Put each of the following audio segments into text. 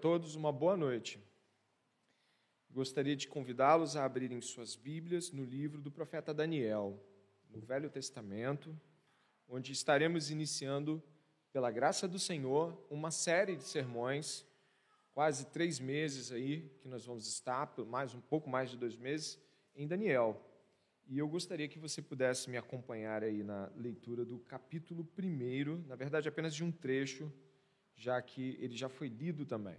todos, uma boa noite. Gostaria de convidá-los a abrirem suas Bíblias no livro do profeta Daniel, no Velho Testamento, onde estaremos iniciando, pela graça do Senhor, uma série de sermões, quase três meses aí, que nós vamos estar, mais um pouco mais de dois meses, em Daniel. E eu gostaria que você pudesse me acompanhar aí na leitura do capítulo primeiro, na verdade apenas de um trecho já que ele já foi lido também.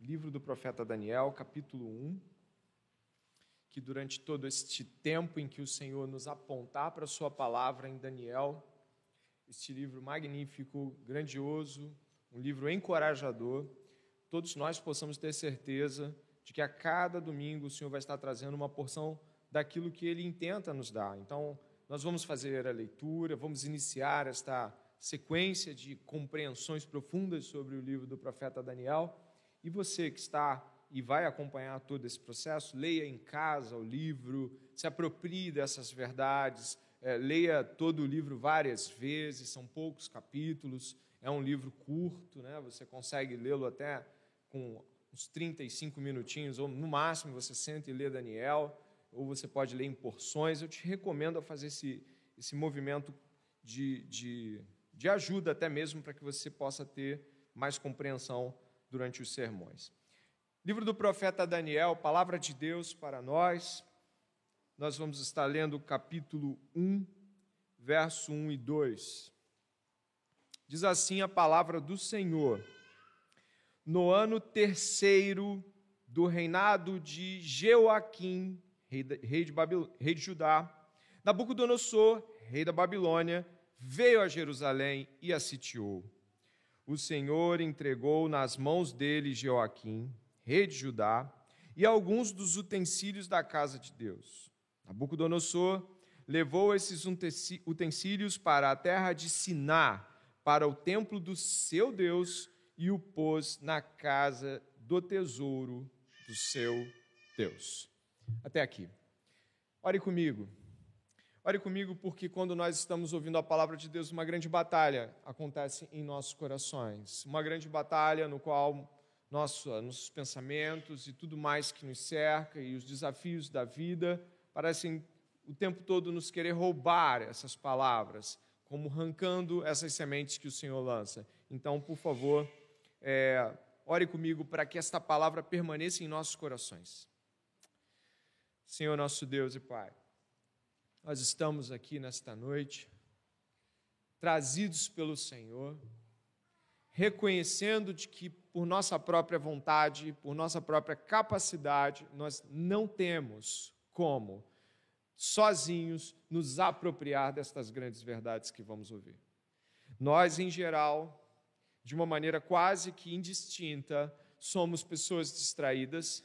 Livro do profeta Daniel, capítulo 1, que durante todo este tempo em que o Senhor nos apontar para a sua palavra em Daniel, este livro magnífico, grandioso, um livro encorajador, todos nós possamos ter certeza de que a cada domingo o Senhor vai estar trazendo uma porção daquilo que ele intenta nos dar. Então, nós vamos fazer a leitura, vamos iniciar esta sequência de compreensões profundas sobre o livro do profeta Daniel. E você que está e vai acompanhar todo esse processo, leia em casa o livro, se aproprie dessas verdades, é, leia todo o livro várias vezes, são poucos capítulos, é um livro curto, né? você consegue lê-lo até com uns 35 minutinhos, ou no máximo você senta e lê Daniel, ou você pode ler em porções. Eu te recomendo a fazer esse, esse movimento de, de de ajuda até mesmo para que você possa ter mais compreensão durante os sermões. Livro do profeta Daniel, palavra de Deus para nós. Nós vamos estar lendo o capítulo 1, verso 1 e 2. Diz assim a palavra do Senhor: No ano terceiro do reinado de Jeoaquim, rei de, Babil... rei de Judá, Nabucodonosor, rei da Babilônia, veio a Jerusalém e a sitiou. O Senhor entregou nas mãos dele Joaquim, rei de Judá, e alguns dos utensílios da casa de Deus. Nabucodonosor levou esses utensílios para a terra de Siná, para o templo do seu Deus, e o pôs na casa do tesouro do seu Deus. Até aqui. Ore comigo. Ore comigo, porque quando nós estamos ouvindo a palavra de Deus, uma grande batalha acontece em nossos corações. Uma grande batalha no qual nosso, nossos pensamentos e tudo mais que nos cerca e os desafios da vida parecem o tempo todo nos querer roubar essas palavras, como arrancando essas sementes que o Senhor lança. Então, por favor, é, ore comigo para que esta palavra permaneça em nossos corações. Senhor nosso Deus e Pai nós estamos aqui nesta noite, trazidos pelo Senhor, reconhecendo de que por nossa própria vontade, por nossa própria capacidade, nós não temos como sozinhos nos apropriar destas grandes verdades que vamos ouvir. Nós, em geral, de uma maneira quase que indistinta, somos pessoas distraídas,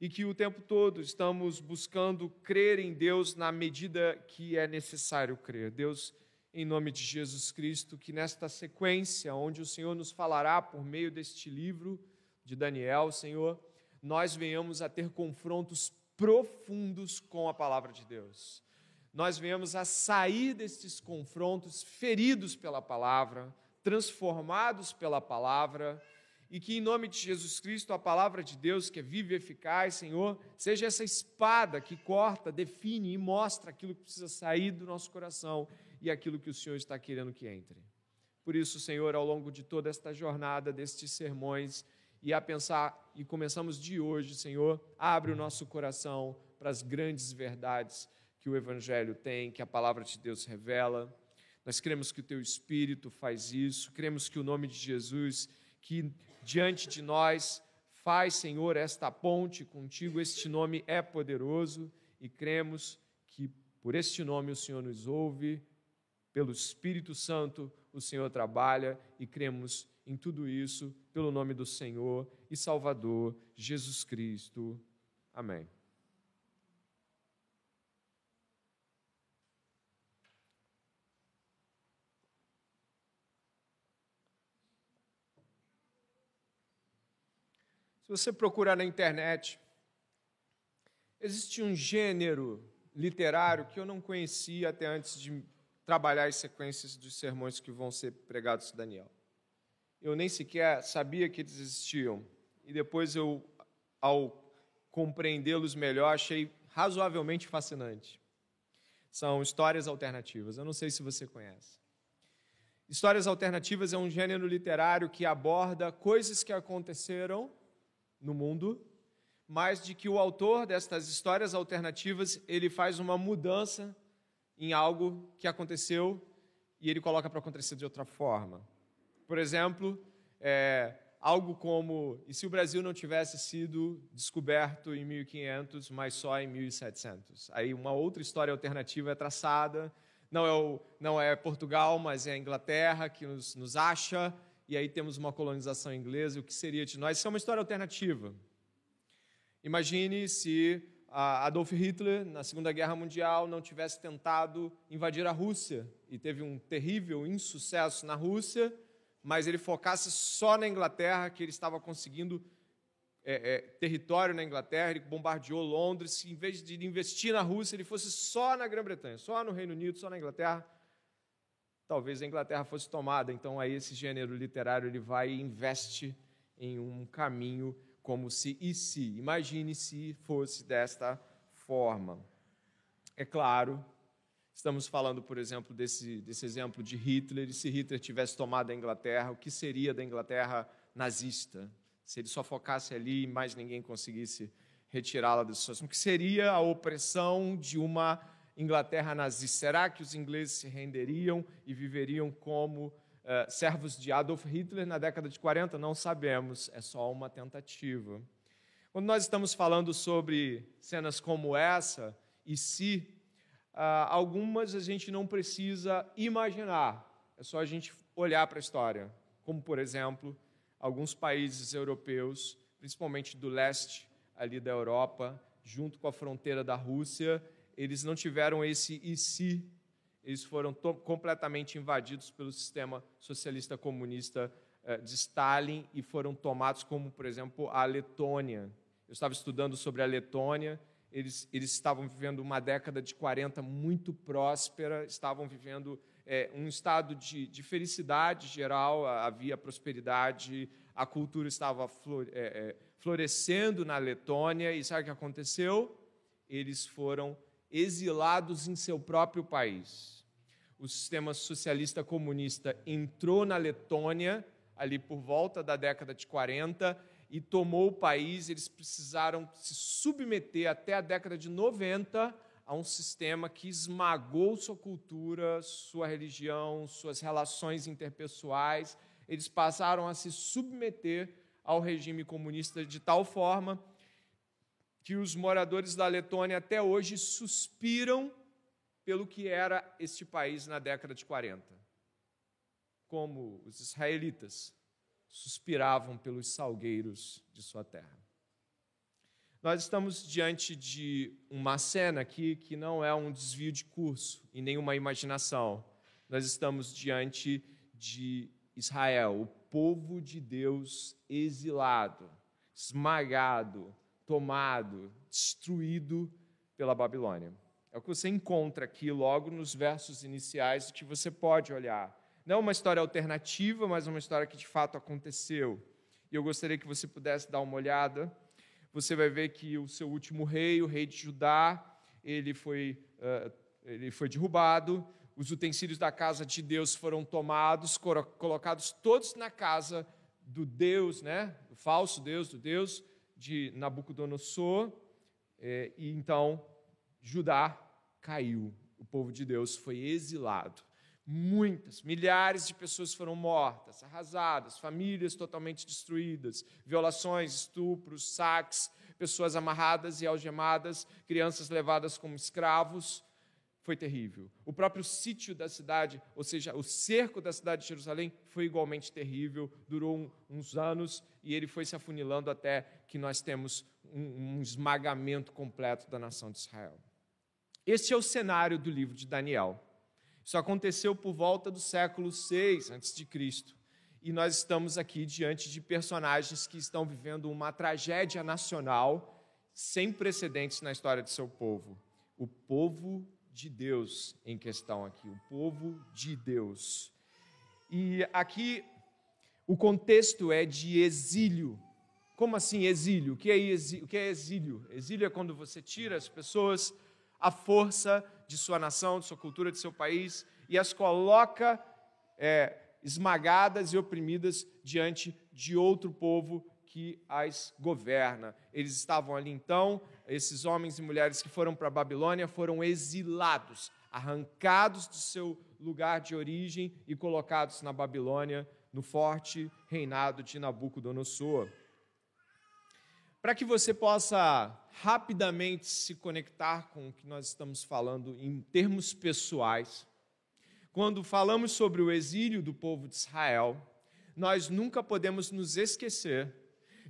e que o tempo todo estamos buscando crer em Deus na medida que é necessário crer. Deus, em nome de Jesus Cristo, que nesta sequência, onde o Senhor nos falará por meio deste livro de Daniel, Senhor, nós venhamos a ter confrontos profundos com a palavra de Deus. Nós venhamos a sair destes confrontos feridos pela palavra, transformados pela palavra e que em nome de Jesus Cristo, a palavra de Deus, que é viva e eficaz, Senhor, seja essa espada que corta, define e mostra aquilo que precisa sair do nosso coração e aquilo que o Senhor está querendo que entre. Por isso, Senhor, ao longo de toda esta jornada destes sermões, e a pensar, e começamos de hoje, Senhor, abre o nosso coração para as grandes verdades que o Evangelho tem, que a palavra de Deus revela. Nós cremos que o Teu Espírito faz isso, cremos que o nome de Jesus, que diante de nós. Faz, Senhor, esta ponte contigo. Este nome é poderoso e cremos que por este nome o Senhor nos ouve, pelo Espírito Santo o Senhor trabalha e cremos em tudo isso pelo nome do Senhor e Salvador Jesus Cristo. Amém. Se você procurar na internet, existe um gênero literário que eu não conhecia até antes de trabalhar as sequências dos sermões que vão ser pregados Daniel. eu nem sequer sabia que eles existiam. E depois eu, ao compreendê-los melhor, achei razoavelmente fascinante. São histórias alternativas. Eu não sei se você conhece. Histórias alternativas é um gênero literário que aborda coisas que aconteceram no mundo, mas de que o autor destas histórias alternativas ele faz uma mudança em algo que aconteceu e ele coloca para acontecer de outra forma. Por exemplo, é, algo como: e se o Brasil não tivesse sido descoberto em 1500, mas só em 1700? Aí uma outra história alternativa é traçada. Não é, o, não é Portugal, mas é a Inglaterra que nos, nos acha, e aí temos uma colonização inglesa. O que seria de nós? Isso é uma história alternativa. Imagine se Adolf Hitler, na Segunda Guerra Mundial, não tivesse tentado invadir a Rússia e teve um terrível insucesso na Rússia mas ele focasse só na Inglaterra, que ele estava conseguindo é, é, território na Inglaterra, ele bombardeou Londres, em vez de investir na Rússia, ele fosse só na Grã-Bretanha, só no Reino Unido, só na Inglaterra, talvez a Inglaterra fosse tomada. Então aí esse gênero literário ele vai e investe em um caminho como se e se, imagine se fosse desta forma. É claro Estamos falando, por exemplo, desse, desse exemplo de Hitler, e se Hitler tivesse tomado a Inglaterra, o que seria da Inglaterra nazista? Se ele só focasse ali e mais ninguém conseguisse retirá-la das suas. O que seria a opressão de uma Inglaterra nazista? Será que os ingleses se renderiam e viveriam como uh, servos de Adolf Hitler na década de 40? Não sabemos, é só uma tentativa. Quando nós estamos falando sobre cenas como essa, e se ah, algumas a gente não precisa imaginar, é só a gente olhar para a história. Como, por exemplo, alguns países europeus, principalmente do leste ali da Europa, junto com a fronteira da Rússia, eles não tiveram esse e se, eles foram completamente invadidos pelo sistema socialista comunista eh, de Stalin e foram tomados, como, por exemplo, a Letônia. Eu estava estudando sobre a Letônia eles, eles estavam vivendo uma década de 40 muito próspera, estavam vivendo é, um estado de, de, felicidade geral, havia prosperidade, a cultura estava flore, é, é, florescendo na Letônia, e sabe o que aconteceu? Eles foram exilados em seu próprio país. O sistema socialista comunista entrou na Letônia ali por volta da década de 40 e tomou o país, eles precisaram se submeter até a década de 90 a um sistema que esmagou sua cultura, sua religião, suas relações interpessoais. Eles passaram a se submeter ao regime comunista de tal forma que os moradores da Letônia até hoje suspiram pelo que era este país na década de 40. Como os israelitas suspiravam pelos salgueiros de sua terra. Nós estamos diante de uma cena aqui que não é um desvio de curso e nem uma imaginação. Nós estamos diante de Israel, o povo de Deus exilado, esmagado, tomado, destruído pela Babilônia. É o que você encontra aqui logo nos versos iniciais que você pode olhar. Não uma história alternativa, mas uma história que de fato aconteceu. E eu gostaria que você pudesse dar uma olhada. Você vai ver que o seu último rei, o rei de Judá, ele foi, uh, ele foi derrubado. Os utensílios da casa de Deus foram tomados, colocados todos na casa do Deus, né? Do falso Deus, do Deus de Nabucodonosor. É, e então Judá caiu. O povo de Deus foi exilado. Muitas, milhares de pessoas foram mortas, arrasadas, famílias totalmente destruídas, violações, estupros, saques, pessoas amarradas e algemadas, crianças levadas como escravos. Foi terrível. O próprio sítio da cidade, ou seja, o cerco da cidade de Jerusalém, foi igualmente terrível, durou um, uns anos e ele foi se afunilando até que nós temos um, um esmagamento completo da nação de Israel. Este é o cenário do livro de Daniel. Isso aconteceu por volta do século 6 a.C. E nós estamos aqui diante de personagens que estão vivendo uma tragédia nacional sem precedentes na história de seu povo. O povo de Deus em questão aqui, o povo de Deus. E aqui o contexto é de exílio. Como assim exílio? O que é exílio? O que é exílio? Exílio é quando você tira as pessoas à força de sua nação, de sua cultura, de seu país e as coloca é, esmagadas e oprimidas diante de outro povo que as governa. Eles estavam ali então, esses homens e mulheres que foram para a Babilônia foram exilados, arrancados do seu lugar de origem e colocados na Babilônia, no forte reinado de Nabucodonosor. Para que você possa rapidamente se conectar com o que nós estamos falando em termos pessoais, quando falamos sobre o exílio do povo de Israel, nós nunca podemos nos esquecer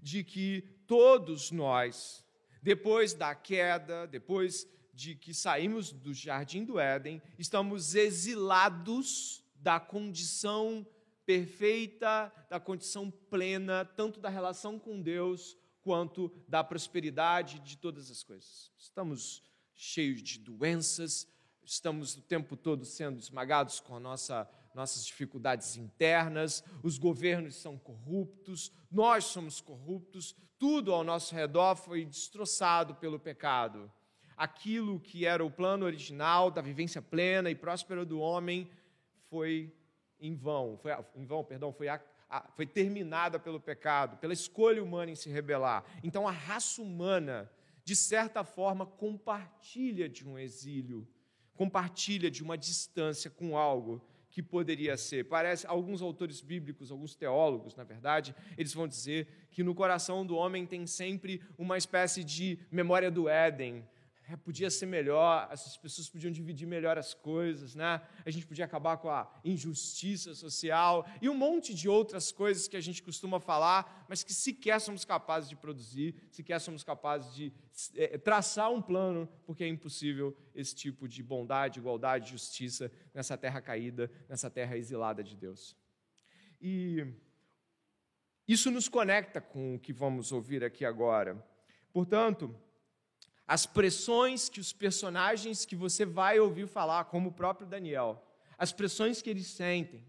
de que todos nós, depois da queda, depois de que saímos do jardim do Éden, estamos exilados da condição perfeita, da condição plena, tanto da relação com Deus quanto da prosperidade de todas as coisas. Estamos cheios de doenças, estamos o tempo todo sendo esmagados com a nossa nossas dificuldades internas, os governos são corruptos, nós somos corruptos, tudo ao nosso redor foi destroçado pelo pecado. Aquilo que era o plano original da vivência plena e próspera do homem foi em vão, foi em vão, perdão, foi, a, foi terminada pelo pecado, pela escolha humana em se rebelar. Então a raça humana, de certa forma, compartilha de um exílio, compartilha de uma distância com algo que poderia ser. Parece alguns autores bíblicos, alguns teólogos, na verdade, eles vão dizer que no coração do homem tem sempre uma espécie de memória do Éden, é, podia ser melhor, essas pessoas podiam dividir melhor as coisas, né? a gente podia acabar com a injustiça social e um monte de outras coisas que a gente costuma falar, mas que sequer somos capazes de produzir, sequer somos capazes de é, traçar um plano, porque é impossível esse tipo de bondade, igualdade, justiça nessa terra caída, nessa terra exilada de Deus. E isso nos conecta com o que vamos ouvir aqui agora. Portanto, as pressões que os personagens que você vai ouvir falar, como o próprio Daniel, as pressões que eles sentem,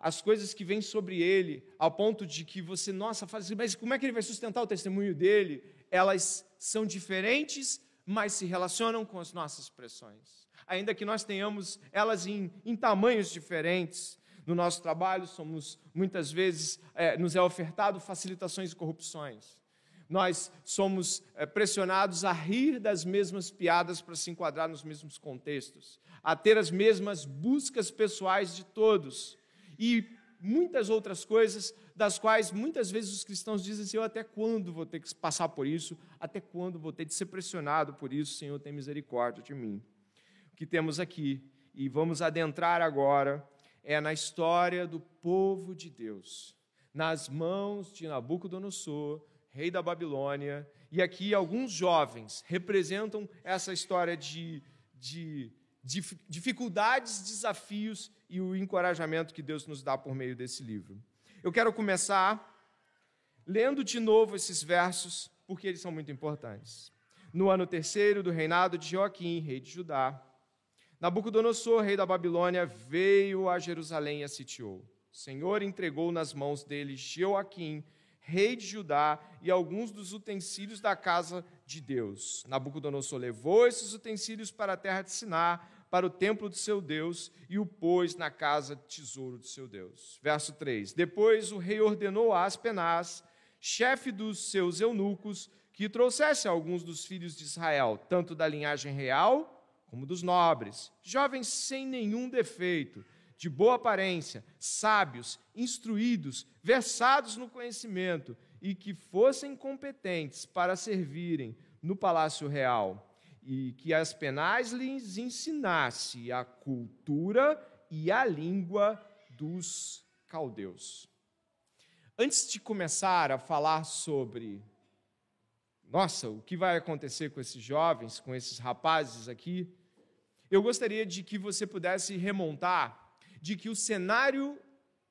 as coisas que vêm sobre ele, ao ponto de que você, nossa, fala assim, mas como é que ele vai sustentar o testemunho dele? Elas são diferentes, mas se relacionam com as nossas pressões. Ainda que nós tenhamos elas em, em tamanhos diferentes, no nosso trabalho somos muitas vezes é, nos é ofertado facilitações e corrupções nós somos eh, pressionados a rir das mesmas piadas para se enquadrar nos mesmos contextos, a ter as mesmas buscas pessoais de todos e muitas outras coisas das quais muitas vezes os cristãos dizem assim: Eu até quando vou ter que passar por isso? Até quando vou ter de ser pressionado por isso? Senhor, tem misericórdia de mim. O que temos aqui, e vamos adentrar agora, é na história do povo de Deus, nas mãos de Nabucodonosor, rei da Babilônia, e aqui alguns jovens representam essa história de, de, de dificuldades, desafios e o encorajamento que Deus nos dá por meio desse livro. Eu quero começar lendo de novo esses versos, porque eles são muito importantes. No ano terceiro do reinado de Joaquim, rei de Judá, Nabucodonosor, rei da Babilônia, veio a Jerusalém e a sitiou. O Senhor entregou nas mãos dele Joaquim, rei de Judá, e alguns dos utensílios da casa de Deus. Nabucodonosor levou esses utensílios para a terra de Siná, para o templo de seu Deus, e o pôs na casa tesouro de seu Deus. Verso 3: Depois o rei ordenou a Aspenaz, chefe dos seus eunucos, que trouxesse alguns dos filhos de Israel, tanto da linhagem real como dos nobres, jovens sem nenhum defeito, de boa aparência, sábios, instruídos, versados no conhecimento e que fossem competentes para servirem no palácio real, e que as penais lhes ensinasse a cultura e a língua dos caldeus. Antes de começar a falar sobre, nossa, o que vai acontecer com esses jovens, com esses rapazes aqui, eu gostaria de que você pudesse remontar de que o cenário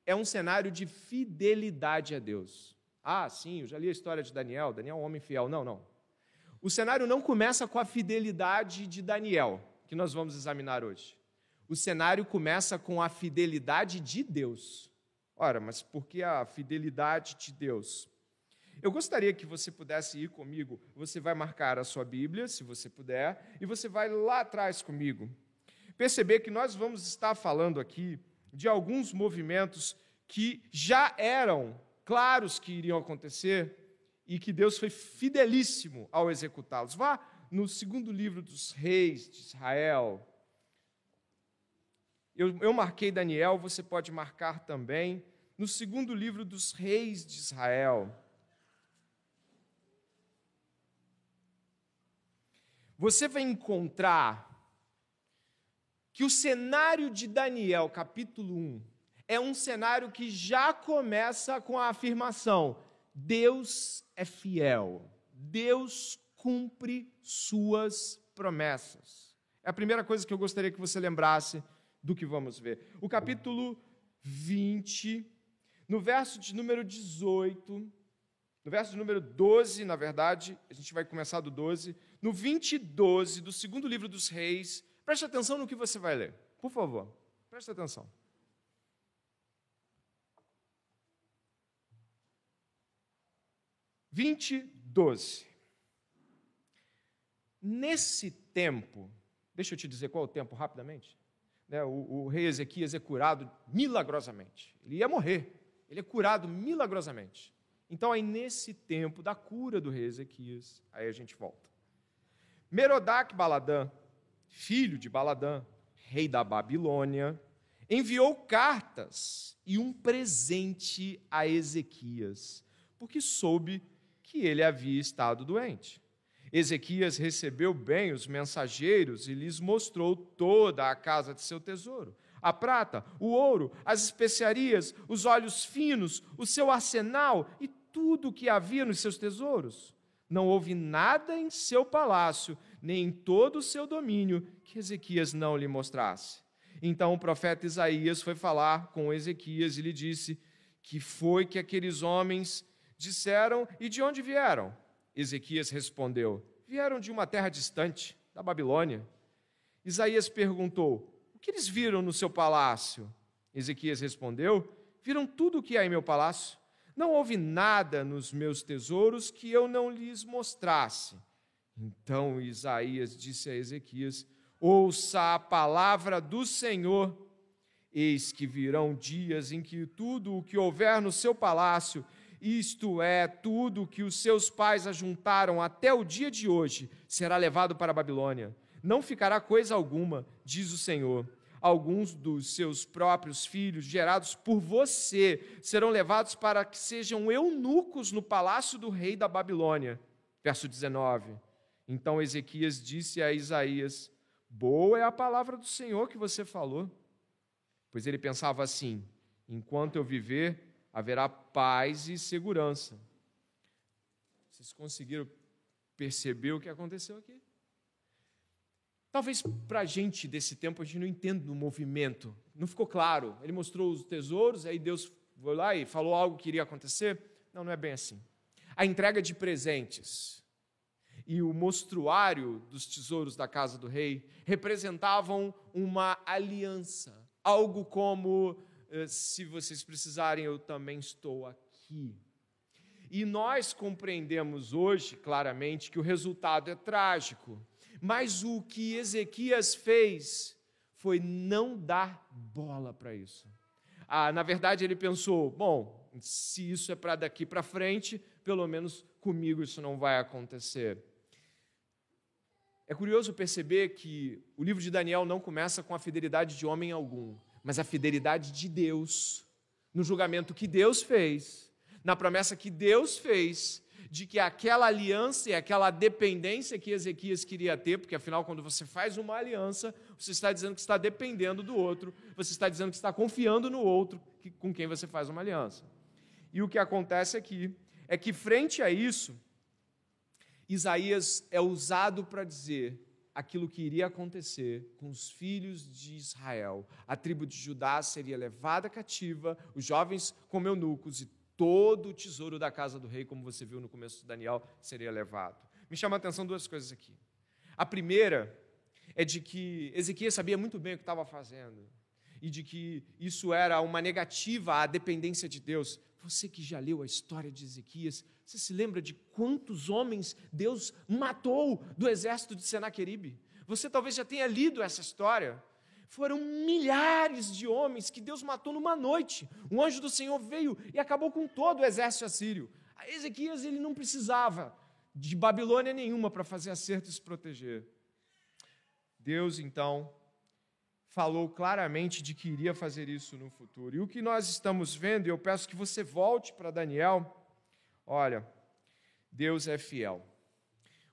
é um cenário de fidelidade a Deus. Ah, sim, eu já li a história de Daniel, Daniel é um homem fiel. Não, não. O cenário não começa com a fidelidade de Daniel, que nós vamos examinar hoje. O cenário começa com a fidelidade de Deus. Ora, mas por que a fidelidade de Deus? Eu gostaria que você pudesse ir comigo. Você vai marcar a sua Bíblia, se você puder, e você vai lá atrás comigo. Perceber que nós vamos estar falando aqui de alguns movimentos que já eram claros que iriam acontecer e que Deus foi fidelíssimo ao executá-los. Vá no segundo livro dos reis de Israel. Eu, eu marquei Daniel, você pode marcar também. No segundo livro dos reis de Israel. você vai encontrar que o cenário de Daniel, capítulo 1, é um cenário que já começa com a afirmação: Deus é fiel, Deus cumpre suas promessas. É a primeira coisa que eu gostaria que você lembrasse do que vamos ver. O capítulo 20, no verso de número 18, no verso de número 12, na verdade, a gente vai começar do 12. No 20 e 12 do segundo livro dos reis, preste atenção no que você vai ler. Por favor, preste atenção. Vinte, doze. Nesse tempo, deixa eu te dizer qual é o tempo rapidamente. Né, o, o rei Ezequias é curado milagrosamente. Ele ia morrer. Ele é curado milagrosamente. Então, aí nesse tempo da cura do rei Ezequias, aí a gente volta. Merodach Baladã, filho de Baladã, rei da Babilônia, enviou cartas e um presente a Ezequias, porque soube que ele havia estado doente. Ezequias recebeu bem os mensageiros e lhes mostrou toda a casa de seu tesouro a prata, o ouro, as especiarias, os óleos finos, o seu arsenal e tudo o que havia nos seus tesouros. Não houve nada em seu palácio, nem em todo o seu domínio, que Ezequias não lhe mostrasse. Então o profeta Isaías foi falar com Ezequias e lhe disse: Que foi que aqueles homens disseram e de onde vieram? Ezequias respondeu: Vieram de uma terra distante, da Babilônia. Isaías perguntou: O que eles viram no seu palácio? Ezequias respondeu: Viram tudo o que há em meu palácio não houve nada nos meus tesouros que eu não lhes mostrasse. Então Isaías disse a Ezequias: Ouça a palavra do Senhor. Eis que virão dias em que tudo o que houver no seu palácio, isto é, tudo o que os seus pais ajuntaram até o dia de hoje, será levado para a Babilônia. Não ficará coisa alguma, diz o Senhor alguns dos seus próprios filhos, gerados por você, serão levados para que sejam eunucos no palácio do rei da Babilônia. Verso 19. Então Ezequias disse a Isaías: Boa é a palavra do Senhor que você falou. Pois ele pensava assim: enquanto eu viver, haverá paz e segurança. Vocês conseguiram perceber o que aconteceu aqui? Talvez para a gente desse tempo a gente não entenda o movimento, não ficou claro. Ele mostrou os tesouros, aí Deus foi lá e falou algo que iria acontecer. Não, não é bem assim. A entrega de presentes e o mostruário dos tesouros da casa do rei representavam uma aliança, algo como: eh, se vocês precisarem, eu também estou aqui. E nós compreendemos hoje claramente que o resultado é trágico mas o que Ezequias fez foi não dar bola para isso. Ah, na verdade, ele pensou: bom, se isso é para daqui para frente, pelo menos comigo isso não vai acontecer. É curioso perceber que o livro de Daniel não começa com a fidelidade de homem algum, mas a fidelidade de Deus, no julgamento que Deus fez, na promessa que Deus fez de que aquela aliança e aquela dependência que Ezequias queria ter, porque afinal, quando você faz uma aliança, você está dizendo que está dependendo do outro, você está dizendo que está confiando no outro com quem você faz uma aliança. E o que acontece aqui é que, frente a isso, Isaías é usado para dizer aquilo que iria acontecer com os filhos de Israel. A tribo de Judá seria levada cativa, os jovens como eunucos e todo o tesouro da casa do rei, como você viu no começo de Daniel, seria levado. Me chama a atenção duas coisas aqui. A primeira é de que Ezequias sabia muito bem o que estava fazendo. e de que isso era uma negativa à dependência de Deus. Você que já leu a história de Ezequias, você se lembra de quantos homens Deus matou do exército de Senaqueribe? Você talvez já tenha lido essa história. Foram milhares de homens que Deus matou numa noite. Um anjo do Senhor veio e acabou com todo o exército assírio. A Ezequias ele não precisava de Babilônia nenhuma para fazer acerto e se proteger. Deus então falou claramente de que iria fazer isso no futuro. E o que nós estamos vendo, e eu peço que você volte para Daniel, olha, Deus é fiel.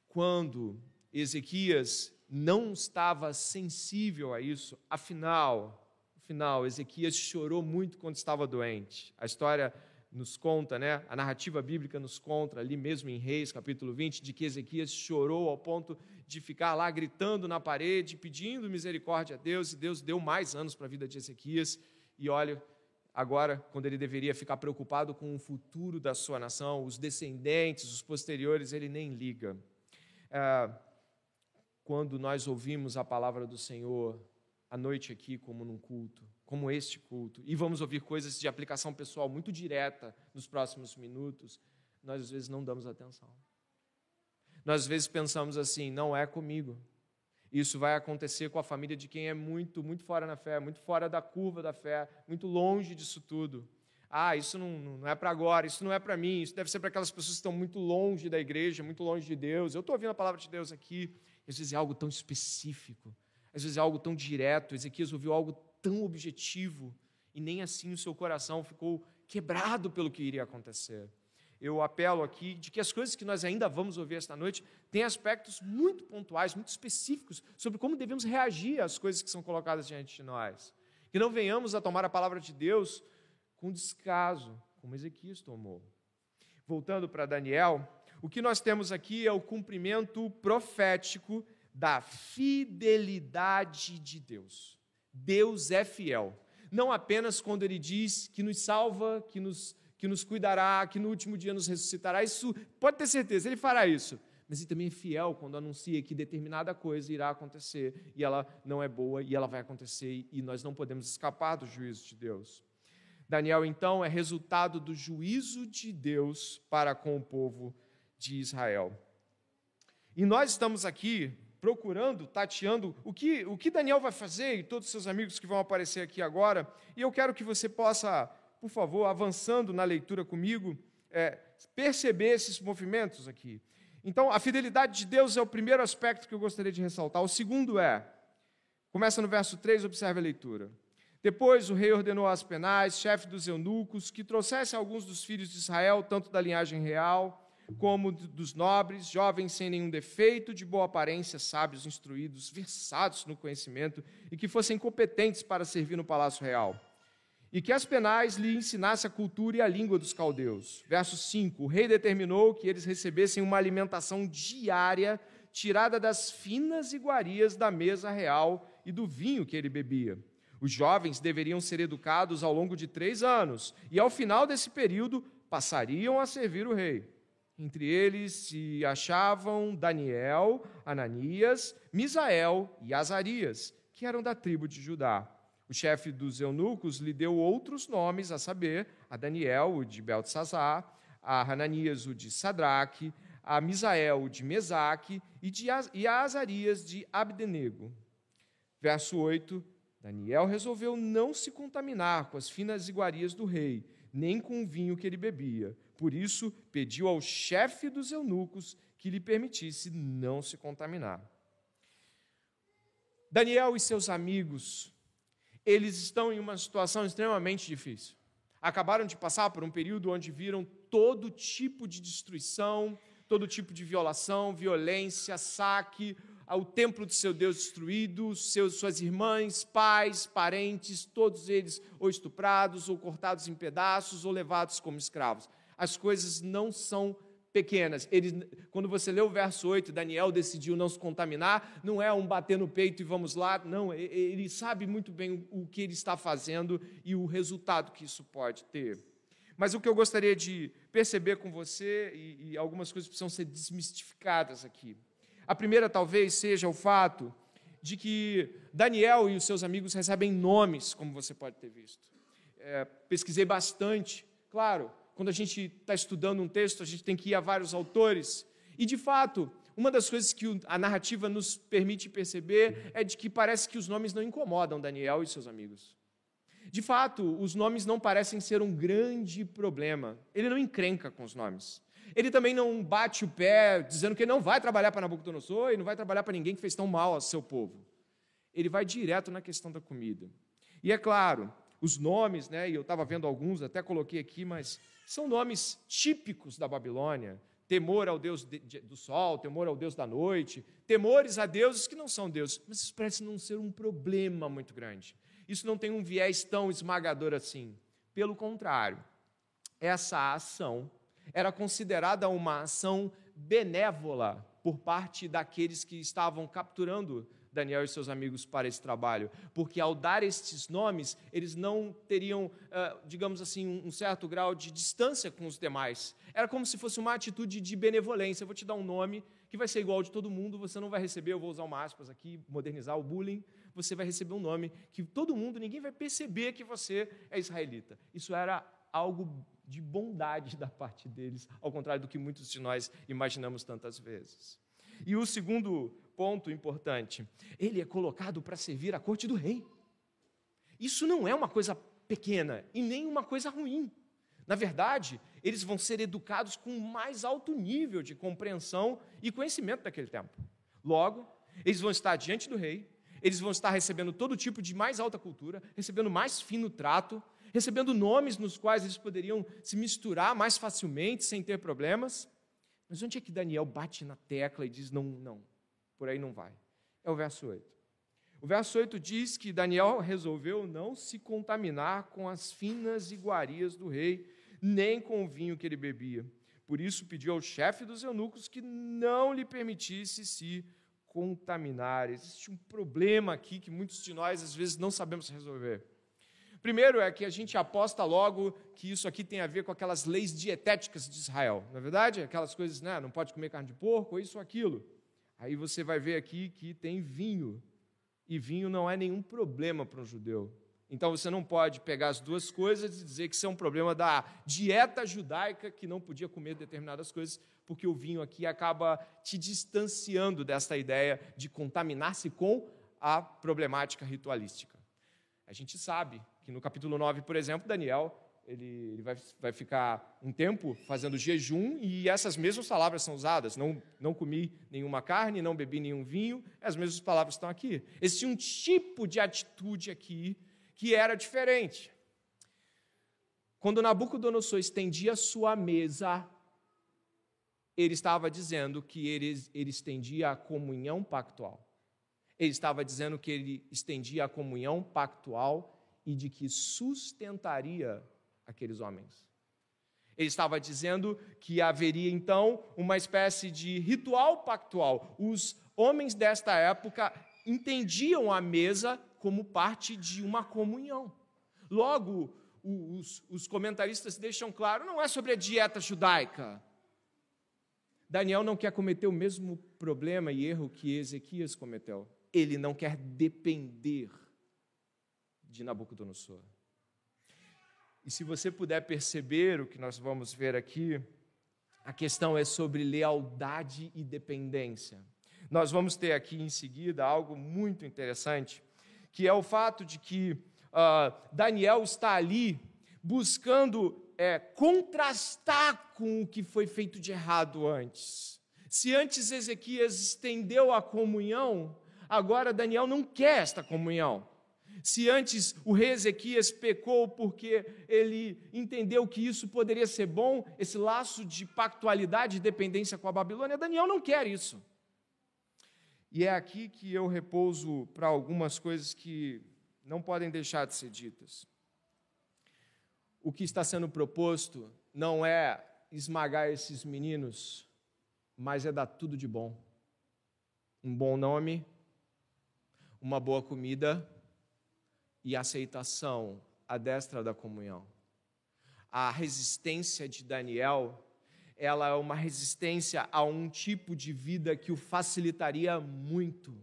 Quando Ezequias não estava sensível a isso, afinal, afinal, Ezequias chorou muito quando estava doente. A história nos conta, né? A narrativa bíblica nos conta ali mesmo em Reis, capítulo 20, de que Ezequias chorou ao ponto de ficar lá gritando na parede, pedindo misericórdia a Deus, e Deus deu mais anos para a vida de Ezequias. E olha, agora, quando ele deveria ficar preocupado com o futuro da sua nação, os descendentes, os posteriores, ele nem liga. É, quando nós ouvimos a palavra do Senhor à noite aqui, como num culto, como este culto, e vamos ouvir coisas de aplicação pessoal muito direta nos próximos minutos, nós às vezes não damos atenção. Nós às vezes pensamos assim, não é comigo. Isso vai acontecer com a família de quem é muito, muito fora na fé, muito fora da curva da fé, muito longe disso tudo. Ah, isso não, não é para agora, isso não é para mim, isso deve ser para aquelas pessoas que estão muito longe da igreja, muito longe de Deus. Eu estou ouvindo a palavra de Deus aqui, às vezes é algo tão específico, às vezes é algo tão direto. Ezequias ouviu algo tão objetivo e nem assim o seu coração ficou quebrado pelo que iria acontecer. Eu apelo aqui de que as coisas que nós ainda vamos ouvir esta noite têm aspectos muito pontuais, muito específicos sobre como devemos reagir às coisas que são colocadas diante de nós. Que não venhamos a tomar a palavra de Deus com descaso, como Ezequias tomou. Voltando para Daniel, o que nós temos aqui é o cumprimento profético da fidelidade de Deus. Deus é fiel. Não apenas quando ele diz que nos salva, que nos, que nos cuidará, que no último dia nos ressuscitará, isso pode ter certeza, ele fará isso. Mas ele também é fiel quando anuncia que determinada coisa irá acontecer e ela não é boa e ela vai acontecer e nós não podemos escapar do juízo de Deus. Daniel, então, é resultado do juízo de Deus para com o povo de Israel. E nós estamos aqui procurando, tateando o que, o que Daniel vai fazer e todos os seus amigos que vão aparecer aqui agora. E eu quero que você possa, por favor, avançando na leitura comigo, é, perceber esses movimentos aqui. Então, a fidelidade de Deus é o primeiro aspecto que eu gostaria de ressaltar. O segundo é, começa no verso 3, observe a leitura. Depois o rei ordenou a Aspenais, chefe dos eunucos, que trouxesse alguns dos filhos de Israel, tanto da linhagem real como dos nobres, jovens sem nenhum defeito, de boa aparência, sábios, instruídos, versados no conhecimento e que fossem competentes para servir no palácio real. E que as penais lhe ensinasse a cultura e a língua dos caldeus. Verso 5: O rei determinou que eles recebessem uma alimentação diária tirada das finas iguarias da mesa real e do vinho que ele bebia. Os jovens deveriam ser educados ao longo de três anos, e ao final desse período passariam a servir o rei. Entre eles se achavam Daniel, Ananias, Misael e Azarias, que eram da tribo de Judá. O chefe dos eunucos lhe deu outros nomes, a saber, a Daniel, o de Beltesazar, a Hananias, o de Sadraque, a Misael, o de Mesaque, e, de, e a Azarias, de Abdenego. Verso 8, Daniel resolveu não se contaminar com as finas iguarias do rei, nem com o vinho que ele bebia, por isso, pediu ao chefe dos eunucos que lhe permitisse não se contaminar. Daniel e seus amigos, eles estão em uma situação extremamente difícil. Acabaram de passar por um período onde viram todo tipo de destruição, todo tipo de violação, violência, saque, o templo de seu Deus destruído, seus, suas irmãs, pais, parentes, todos eles ou estuprados, ou cortados em pedaços, ou levados como escravos as coisas não são pequenas. Ele, quando você lê o verso 8, Daniel decidiu não se contaminar, não é um bater no peito e vamos lá, não, ele sabe muito bem o que ele está fazendo e o resultado que isso pode ter. Mas o que eu gostaria de perceber com você, e, e algumas coisas precisam ser desmistificadas aqui. A primeira talvez seja o fato de que Daniel e os seus amigos recebem nomes, como você pode ter visto. É, pesquisei bastante. Claro, quando a gente está estudando um texto, a gente tem que ir a vários autores. E, de fato, uma das coisas que a narrativa nos permite perceber é de que parece que os nomes não incomodam Daniel e seus amigos. De fato, os nomes não parecem ser um grande problema. Ele não encrenca com os nomes. Ele também não bate o pé dizendo que ele não vai trabalhar para Nabucodonosor e não vai trabalhar para ninguém que fez tão mal ao seu povo. Ele vai direto na questão da comida. E é claro, os nomes, né, e eu estava vendo alguns, até coloquei aqui, mas são nomes típicos da Babilônia. Temor ao Deus do sol, temor ao Deus da noite, temores a deuses que não são deuses. Mas isso parece não ser um problema muito grande. Isso não tem um viés tão esmagador assim. Pelo contrário, essa ação era considerada uma ação benévola por parte daqueles que estavam capturando Daniel e seus amigos para esse trabalho, porque ao dar estes nomes, eles não teriam, digamos assim, um certo grau de distância com os demais. Era como se fosse uma atitude de benevolência. Eu vou te dar um nome que vai ser igual de todo mundo, você não vai receber, eu vou usar uma aspas aqui, modernizar o bullying, você vai receber um nome que todo mundo, ninguém vai perceber que você é israelita. Isso era algo de bondade da parte deles, ao contrário do que muitos de nós imaginamos tantas vezes. E o segundo ponto importante, ele é colocado para servir a corte do rei. Isso não é uma coisa pequena e nem uma coisa ruim. Na verdade, eles vão ser educados com o mais alto nível de compreensão e conhecimento daquele tempo. Logo, eles vão estar diante do rei, eles vão estar recebendo todo tipo de mais alta cultura, recebendo mais fino trato, recebendo nomes nos quais eles poderiam se misturar mais facilmente, sem ter problemas. Mas onde é que Daniel bate na tecla e diz: não, não, por aí não vai? É o verso 8. O verso 8 diz que Daniel resolveu não se contaminar com as finas iguarias do rei, nem com o vinho que ele bebia. Por isso pediu ao chefe dos eunucos que não lhe permitisse se contaminar. Existe um problema aqui que muitos de nós às vezes não sabemos resolver. Primeiro é que a gente aposta logo que isso aqui tem a ver com aquelas leis dietéticas de Israel, não é verdade? Aquelas coisas, né? Não pode comer carne de porco, isso ou aquilo. Aí você vai ver aqui que tem vinho. E vinho não é nenhum problema para um judeu. Então você não pode pegar as duas coisas e dizer que isso é um problema da dieta judaica que não podia comer determinadas coisas, porque o vinho aqui acaba te distanciando desta ideia de contaminar-se com a problemática ritualística. A gente sabe que no capítulo 9, por exemplo, Daniel, ele, ele vai, vai ficar um tempo fazendo jejum e essas mesmas palavras são usadas. Não, não comi nenhuma carne, não bebi nenhum vinho, as mesmas palavras estão aqui. Existia um tipo de atitude aqui que era diferente. Quando Nabucodonosor estendia sua mesa, ele estava dizendo que ele, ele estendia a comunhão pactual. Ele estava dizendo que ele estendia a comunhão pactual e de que sustentaria aqueles homens. Ele estava dizendo que haveria então uma espécie de ritual pactual. Os homens desta época entendiam a mesa como parte de uma comunhão. Logo, os, os, comentaristas deixam claro, não é sobre a dieta judaica. Daniel não quer cometer o mesmo problema e erro que Ezequias cometeu. Ele não quer depender de Nabucodonosor. E se você puder perceber o que nós vamos ver aqui, a questão é sobre lealdade e dependência. Nós vamos ter aqui em seguida algo muito interessante, que é o fato de que uh, Daniel está ali buscando é, contrastar com o que foi feito de errado antes. Se antes Ezequias estendeu a comunhão, agora Daniel não quer esta comunhão. Se antes o rei Ezequias pecou porque ele entendeu que isso poderia ser bom, esse laço de pactualidade e dependência com a Babilônia, Daniel não quer isso. E é aqui que eu repouso para algumas coisas que não podem deixar de ser ditas. O que está sendo proposto não é esmagar esses meninos, mas é dar tudo de bom. Um bom nome, uma boa comida e aceitação à destra da comunhão. A resistência de Daniel, ela é uma resistência a um tipo de vida que o facilitaria muito.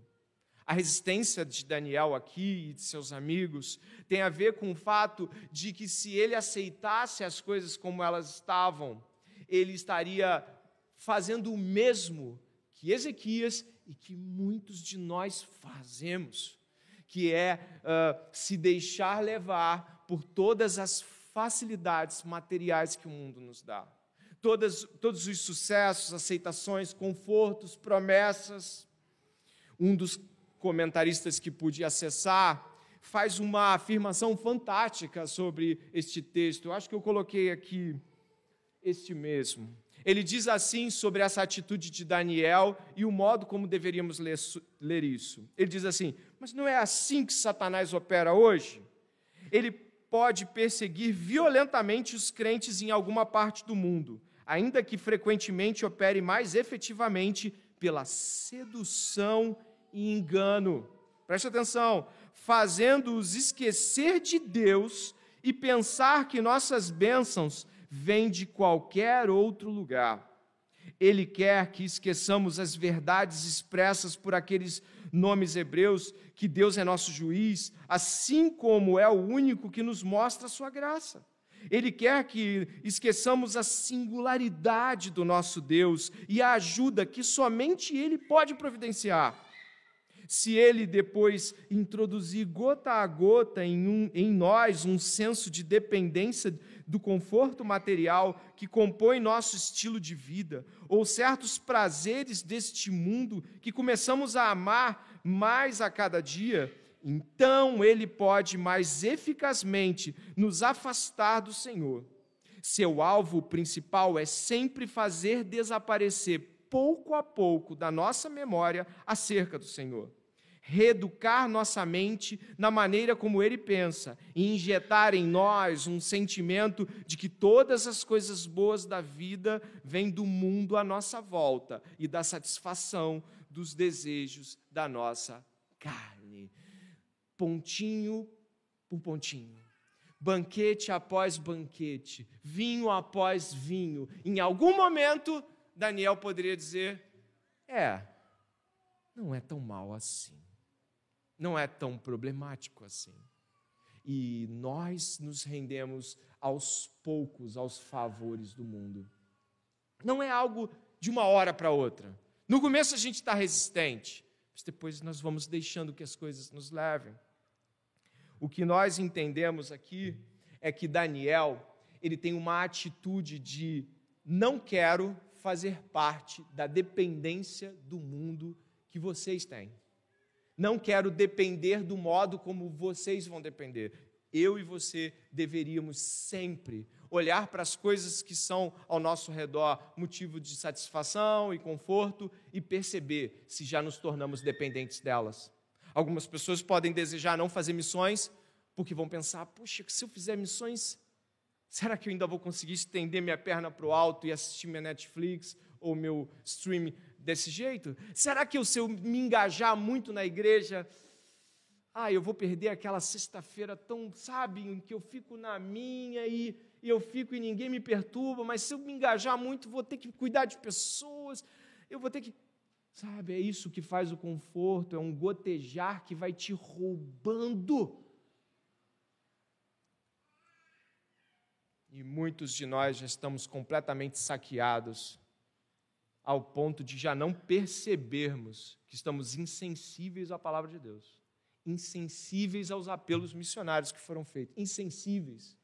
A resistência de Daniel aqui e de seus amigos tem a ver com o fato de que se ele aceitasse as coisas como elas estavam, ele estaria fazendo o mesmo que Ezequias e que muitos de nós fazemos, que é uh, se deixar levar por todas as facilidades materiais que o mundo nos dá. Todas, todos os sucessos, aceitações, confortos, promessas. Um dos comentaristas que pude acessar faz uma afirmação fantástica sobre este texto. Eu acho que eu coloquei aqui este mesmo. Ele diz assim sobre essa atitude de Daniel e o modo como deveríamos ler, ler isso. Ele diz assim: Mas não é assim que Satanás opera hoje? Ele pode perseguir violentamente os crentes em alguma parte do mundo, ainda que frequentemente opere mais efetivamente pela sedução e engano. Preste atenção, fazendo-os esquecer de Deus e pensar que nossas bênçãos vêm de qualquer outro lugar. Ele quer que esqueçamos as verdades expressas por aqueles nomes hebreus, que Deus é nosso juiz, assim como é o único que nos mostra a sua graça. Ele quer que esqueçamos a singularidade do nosso Deus e a ajuda que somente Ele pode providenciar. Se Ele depois introduzir gota a gota em, um, em nós um senso de dependência do conforto material que compõe nosso estilo de vida, ou certos prazeres deste mundo que começamos a amar mais a cada dia, então ele pode mais eficazmente nos afastar do Senhor. Seu alvo principal é sempre fazer desaparecer pouco a pouco da nossa memória acerca do Senhor reeducar nossa mente na maneira como ele pensa e injetar em nós um sentimento de que todas as coisas boas da vida vêm do mundo à nossa volta e da satisfação dos desejos da nossa carne. Pontinho por pontinho. Banquete após banquete, vinho após vinho. Em algum momento, Daniel poderia dizer: É, não é tão mal assim não é tão problemático assim. E nós nos rendemos aos poucos aos favores do mundo. Não é algo de uma hora para outra. No começo a gente está resistente, mas depois nós vamos deixando que as coisas nos levem. O que nós entendemos aqui é que Daniel ele tem uma atitude de não quero fazer parte da dependência do mundo que vocês têm. Não quero depender do modo como vocês vão depender. Eu e você deveríamos sempre olhar para as coisas que são ao nosso redor motivo de satisfação e conforto e perceber se já nos tornamos dependentes delas. Algumas pessoas podem desejar não fazer missões porque vão pensar: puxa, se eu fizer missões, será que eu ainda vou conseguir estender minha perna para o alto e assistir minha Netflix ou meu streaming desse jeito? Será que se eu me engajar muito na igreja, ah, eu vou perder aquela sexta-feira tão, sabe, em que eu fico na minha e, e eu fico e ninguém me perturba, mas se eu me engajar muito, vou ter que cuidar de pessoas, eu vou ter que. Sabe, é isso que faz o conforto, é um gotejar que vai te roubando. E muitos de nós já estamos completamente saqueados ao ponto de já não percebermos que estamos insensíveis à palavra de Deus, insensíveis aos apelos missionários que foram feitos, insensíveis.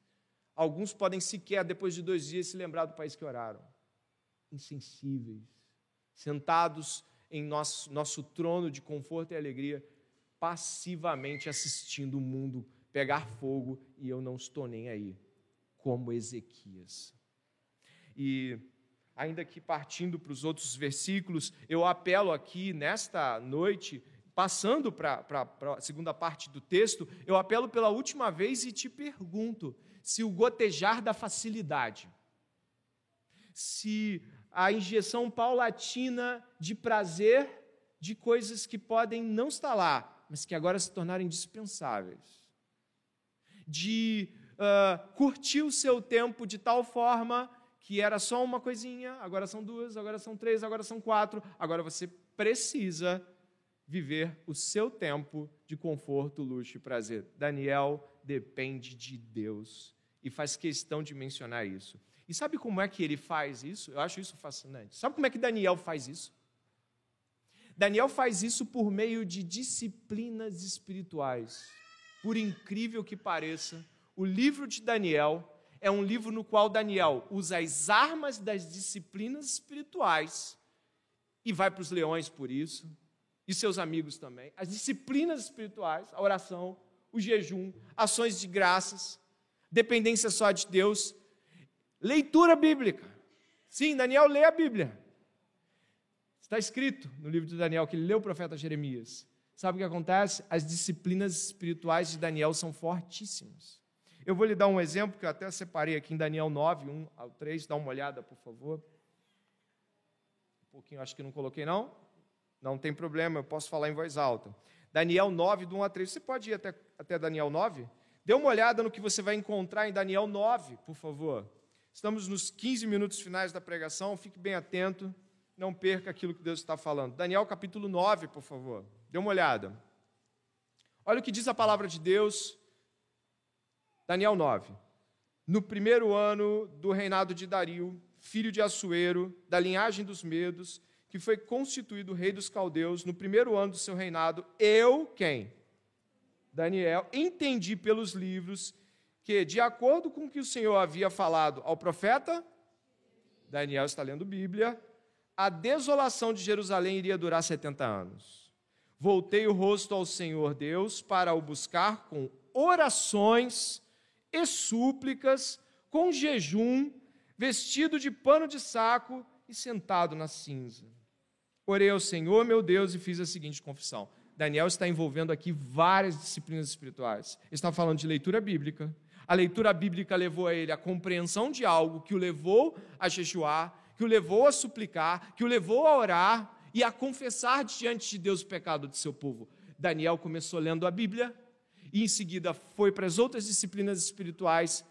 Alguns podem sequer, depois de dois dias, se lembrar do país que oraram. Insensíveis, sentados em nosso, nosso trono de conforto e alegria, passivamente assistindo o mundo pegar fogo e eu não estou nem aí, como Ezequias. E ainda que partindo para os outros versículos, eu apelo aqui nesta noite, passando para, a segunda parte do texto, eu apelo pela última vez e te pergunto se o gotejar da facilidade, se a injeção paulatina de prazer de coisas que podem não estar lá, mas que agora se tornarem indispensáveis, de uh, curtir o seu tempo de tal forma que era só uma coisinha, agora são duas, agora são três, agora são quatro. Agora você precisa viver o seu tempo de conforto, luxo e prazer. Daniel depende de Deus e faz questão de mencionar isso. E sabe como é que ele faz isso? Eu acho isso fascinante. Sabe como é que Daniel faz isso? Daniel faz isso por meio de disciplinas espirituais. Por incrível que pareça, o livro de Daniel é um livro no qual Daniel usa as armas das disciplinas espirituais e vai para os leões por isso, e seus amigos também. As disciplinas espirituais, a oração, o jejum, ações de graças, dependência só de Deus, leitura bíblica. Sim, Daniel lê a Bíblia. Está escrito no livro de Daniel que ele leu o profeta Jeremias. Sabe o que acontece? As disciplinas espirituais de Daniel são fortíssimas. Eu vou lhe dar um exemplo que eu até separei aqui em Daniel 9, 1 ao 3. Dá uma olhada, por favor. Um pouquinho, acho que não coloquei, não? Não tem problema, eu posso falar em voz alta. Daniel 9, do 1 a 3. Você pode ir até, até Daniel 9? Dê uma olhada no que você vai encontrar em Daniel 9, por favor. Estamos nos 15 minutos finais da pregação, fique bem atento não perca aquilo que Deus está falando. Daniel capítulo 9, por favor. Dê uma olhada. Olha o que diz a palavra de Deus. Daniel 9. No primeiro ano do reinado de Dario, filho de Assuero, da linhagem dos Medos, que foi constituído rei dos caldeus, no primeiro ano do seu reinado, eu, quem? Daniel, entendi pelos livros que, de acordo com o que o Senhor havia falado ao profeta, Daniel está lendo Bíblia, a desolação de Jerusalém iria durar 70 anos. Voltei o rosto ao Senhor Deus para o buscar com orações e súplicas, com jejum, vestido de pano de saco e sentado na cinza. Orei ao Senhor, meu Deus, e fiz a seguinte confissão. Daniel está envolvendo aqui várias disciplinas espirituais. Ele está falando de leitura bíblica. A leitura bíblica levou a ele a compreensão de algo que o levou a jejuar, que o levou a suplicar, que o levou a orar e a confessar diante de Deus o pecado de seu povo. Daniel começou lendo a Bíblia e em seguida foi para as outras disciplinas espirituais.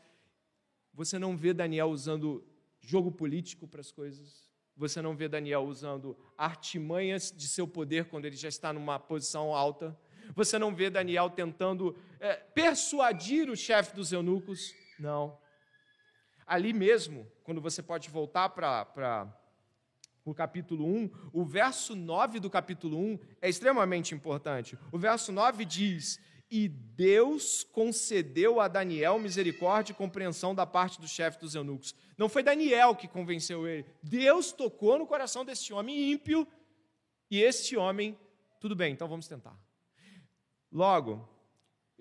Você não vê Daniel usando jogo político para as coisas. Você não vê Daniel usando artimanhas de seu poder quando ele já está numa posição alta. Você não vê Daniel tentando é, persuadir o chefe dos eunucos. Não ali mesmo, quando você pode voltar para o capítulo 1, o verso 9 do capítulo 1 é extremamente importante. O verso 9 diz: E Deus concedeu a Daniel misericórdia e compreensão da parte do chefe dos eunucos. Não foi Daniel que convenceu ele. Deus tocou no coração deste homem ímpio, e este homem, tudo bem, então vamos tentar. Logo,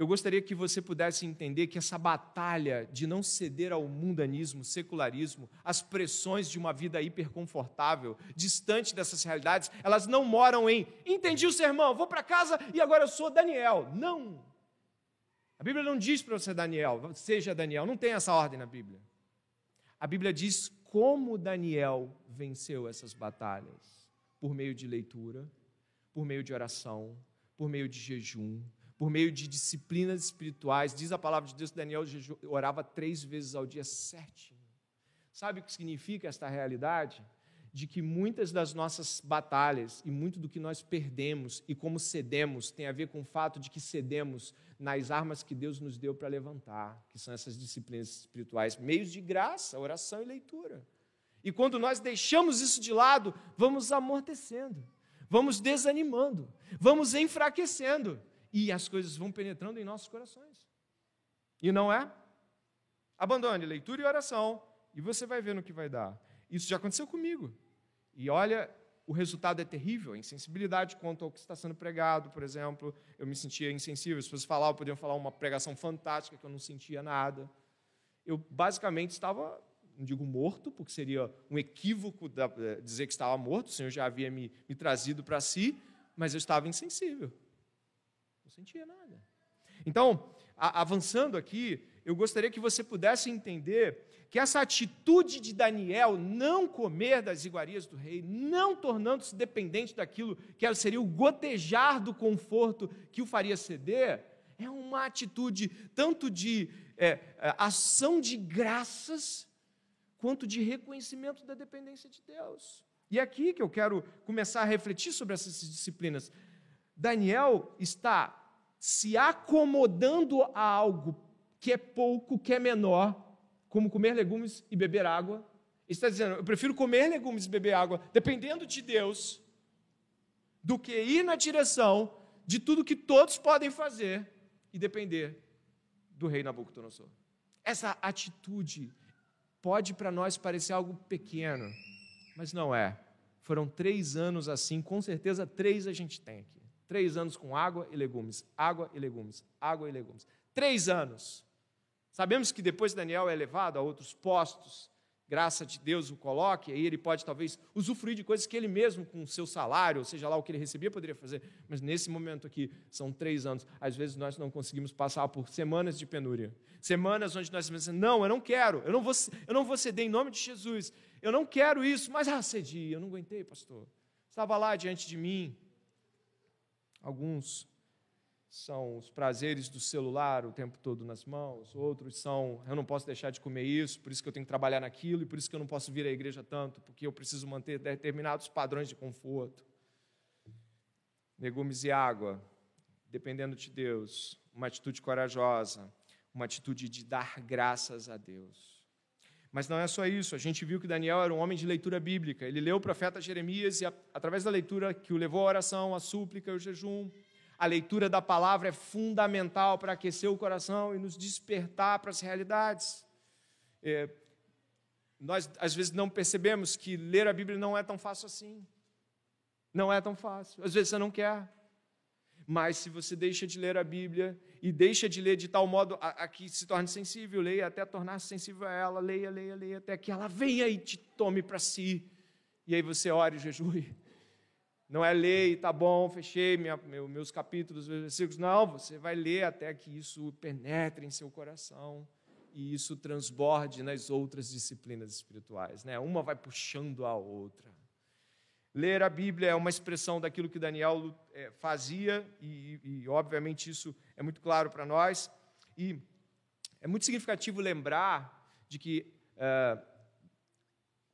eu gostaria que você pudesse entender que essa batalha de não ceder ao mundanismo, secularismo, às pressões de uma vida hiperconfortável, distante dessas realidades, elas não moram em entendi o sermão, vou para casa e agora eu sou Daniel. Não. A Bíblia não diz para você Daniel, seja Daniel, não tem essa ordem na Bíblia. A Bíblia diz como Daniel venceu essas batalhas por meio de leitura, por meio de oração, por meio de jejum, por meio de disciplinas espirituais. Diz a palavra de Deus que Daniel orava três vezes ao dia, sete. Sabe o que significa esta realidade? De que muitas das nossas batalhas e muito do que nós perdemos e como cedemos tem a ver com o fato de que cedemos nas armas que Deus nos deu para levantar, que são essas disciplinas espirituais, meios de graça, oração e leitura. E quando nós deixamos isso de lado, vamos amortecendo, vamos desanimando, vamos enfraquecendo e as coisas vão penetrando em nossos corações. E não é? Abandone leitura e oração e você vai ver no que vai dar. Isso já aconteceu comigo. E olha, o resultado é terrível, a insensibilidade quanto ao que está sendo pregado, por exemplo. Eu me sentia insensível, se fosse falar, podiam falar uma pregação fantástica que eu não sentia nada. Eu basicamente estava, não digo morto, porque seria um equívoco eh, dizer que estava morto, o Senhor já havia me, me trazido para si, mas eu estava insensível. Não sentia nada. Então, avançando aqui, eu gostaria que você pudesse entender que essa atitude de Daniel não comer das iguarias do rei, não tornando-se dependente daquilo que seria o gotejar do conforto que o faria ceder, é uma atitude tanto de é, é ação de graças, quanto de reconhecimento da dependência de Deus. E é aqui que eu quero começar a refletir sobre essas disciplinas. Daniel está se acomodando a algo que é pouco, que é menor, como comer legumes e beber água. Ele está dizendo: eu prefiro comer legumes e beber água, dependendo de Deus, do que ir na direção de tudo que todos podem fazer e depender do rei Nabucodonosor. Essa atitude pode para nós parecer algo pequeno, mas não é. Foram três anos assim, com certeza três a gente tem aqui. Três anos com água e legumes, água e legumes, água e legumes. Três anos. Sabemos que depois Daniel é levado a outros postos, graça de Deus o coloque, aí ele pode talvez usufruir de coisas que ele mesmo, com o seu salário, ou seja lá o que ele recebia, poderia fazer. Mas nesse momento aqui, são três anos. Às vezes nós não conseguimos passar por semanas de penúria. Semanas onde nós pensamos, não, eu não quero, eu não vou, eu não vou ceder em nome de Jesus. Eu não quero isso, mas ah, cedi, eu não aguentei, pastor. Estava lá diante de mim. Alguns são os prazeres do celular o tempo todo nas mãos, outros são eu não posso deixar de comer isso, por isso que eu tenho que trabalhar naquilo e por isso que eu não posso vir à igreja tanto, porque eu preciso manter determinados padrões de conforto. Legumes e água, dependendo de Deus, uma atitude corajosa, uma atitude de dar graças a Deus. Mas não é só isso, a gente viu que Daniel era um homem de leitura bíblica. Ele leu o profeta Jeremias e, através da leitura que o levou à oração, à súplica, ao jejum, a leitura da palavra é fundamental para aquecer o coração e nos despertar para as realidades. É, nós, às vezes, não percebemos que ler a Bíblia não é tão fácil assim. Não é tão fácil. Às vezes você não quer. Mas se você deixa de ler a Bíblia e deixa de ler de tal modo a, a que se torne sensível, leia até tornar-se sensível a ela, leia, leia, leia, até que ela venha e te tome para si. E aí você ore e jejue. Não é ler e tá bom, fechei minha, meu, meus capítulos, meus versículos. Não, você vai ler até que isso penetre em seu coração e isso transborde nas outras disciplinas espirituais. Né? Uma vai puxando a outra. Ler a Bíblia é uma expressão daquilo que Daniel é, fazia, e, e, obviamente isso é muito claro para nós. E é muito significativo lembrar de que é,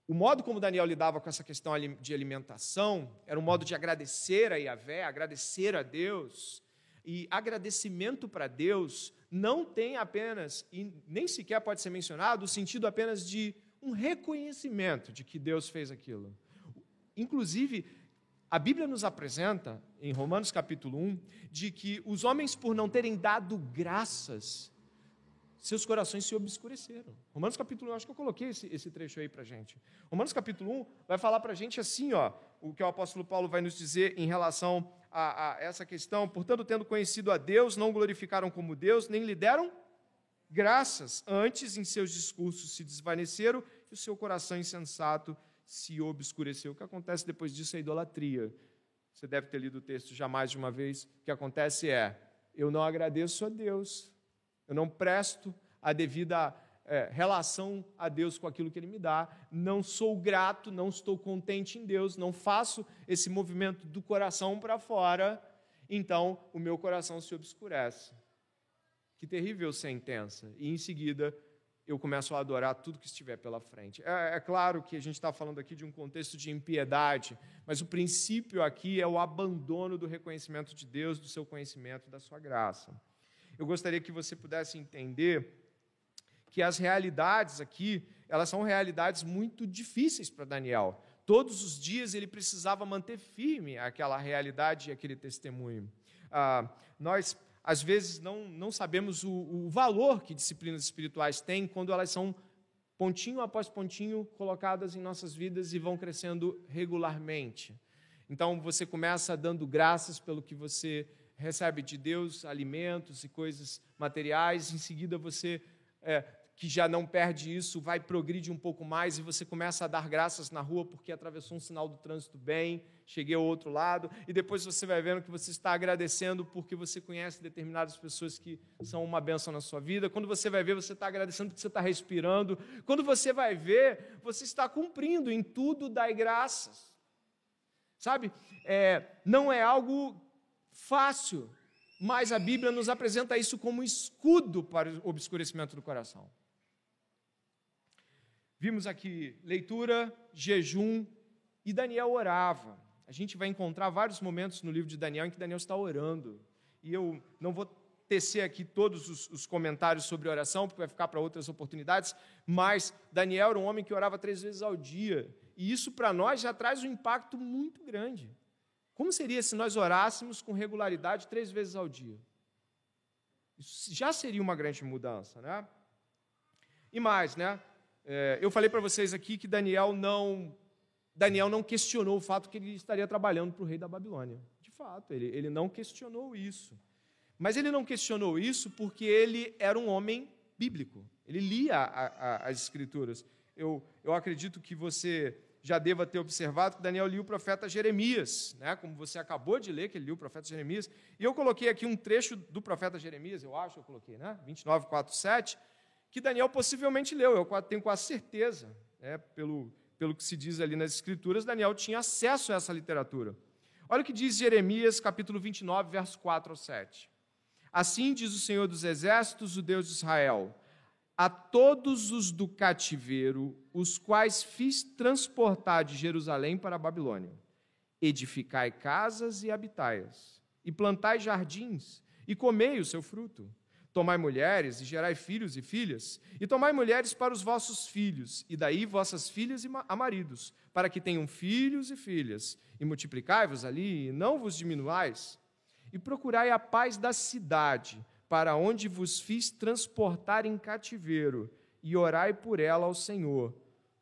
o modo como Daniel lidava com essa questão de alimentação era um modo de agradecer a Yahvé, agradecer a Deus. E agradecimento para Deus não tem apenas, e nem sequer pode ser mencionado, o sentido apenas de um reconhecimento de que Deus fez aquilo. Inclusive, a Bíblia nos apresenta, em Romanos capítulo 1, de que os homens, por não terem dado graças, seus corações se obscureceram. Romanos capítulo 1, acho que eu coloquei esse, esse trecho aí para gente. Romanos capítulo 1 vai falar para gente assim, ó, o que o apóstolo Paulo vai nos dizer em relação a, a essa questão. Portanto, tendo conhecido a Deus, não glorificaram como Deus, nem lhe deram graças. Antes, em seus discursos se desvaneceram e o seu coração insensato se obscureceu. O que acontece depois disso é idolatria. Você deve ter lido o texto já mais de uma vez. O que acontece é: eu não agradeço a Deus, eu não presto a devida é, relação a Deus com aquilo que Ele me dá, não sou grato, não estou contente em Deus, não faço esse movimento do coração para fora, então o meu coração se obscurece. Que terrível sentença. E em seguida eu começo a adorar tudo que estiver pela frente. É, é claro que a gente está falando aqui de um contexto de impiedade, mas o princípio aqui é o abandono do reconhecimento de Deus, do seu conhecimento, da sua graça. Eu gostaria que você pudesse entender que as realidades aqui, elas são realidades muito difíceis para Daniel. Todos os dias ele precisava manter firme aquela realidade e aquele testemunho. Ah, nós às vezes não, não sabemos o, o valor que disciplinas espirituais têm quando elas são pontinho após pontinho colocadas em nossas vidas e vão crescendo regularmente. Então você começa dando graças pelo que você recebe de Deus, alimentos e coisas materiais, em seguida você é, que já não perde isso, vai progredir um pouco mais e você começa a dar graças na rua porque atravessou um sinal do trânsito bem, cheguei ao outro lado, e depois você vai vendo que você está agradecendo porque você conhece determinadas pessoas que são uma benção na sua vida. Quando você vai ver, você está agradecendo porque você está respirando. Quando você vai ver, você está cumprindo em tudo, dai graças. Sabe, é, não é algo fácil, mas a Bíblia nos apresenta isso como escudo para o obscurecimento do coração. Vimos aqui leitura, jejum e Daniel orava. A gente vai encontrar vários momentos no livro de Daniel em que Daniel está orando. E eu não vou tecer aqui todos os, os comentários sobre oração, porque vai ficar para outras oportunidades, mas Daniel era um homem que orava três vezes ao dia. E isso para nós já traz um impacto muito grande. Como seria se nós orássemos com regularidade três vezes ao dia? Isso já seria uma grande mudança, né? E mais, né? É, eu falei para vocês aqui que Daniel não Daniel não questionou o fato que ele estaria trabalhando para o rei da Babilônia. De fato, ele, ele não questionou isso. Mas ele não questionou isso porque ele era um homem bíblico. Ele lia a, a, as escrituras. Eu, eu acredito que você já deva ter observado que Daniel lia o profeta Jeremias, né? como você acabou de ler, que ele lia o profeta Jeremias. E eu coloquei aqui um trecho do profeta Jeremias, eu acho que eu coloquei, né? 29, 4, 7, que Daniel possivelmente leu, eu tenho quase certeza, né? pelo, pelo que se diz ali nas Escrituras, Daniel tinha acesso a essa literatura. Olha o que diz Jeremias, capítulo 29, versos 4 ao 7. Assim diz o Senhor dos Exércitos, o Deus de Israel: A todos os do cativeiro, os quais fiz transportar de Jerusalém para a Babilônia, edificai casas e habitai-as, e plantai jardins, e comei o seu fruto Tomai mulheres e gerai filhos e filhas, e tomai mulheres para os vossos filhos, e daí vossas filhas a maridos, para que tenham filhos e filhas, e multiplicai-vos ali, e não vos diminuais. E procurai a paz da cidade, para onde vos fiz transportar em cativeiro, e orai por ela ao Senhor,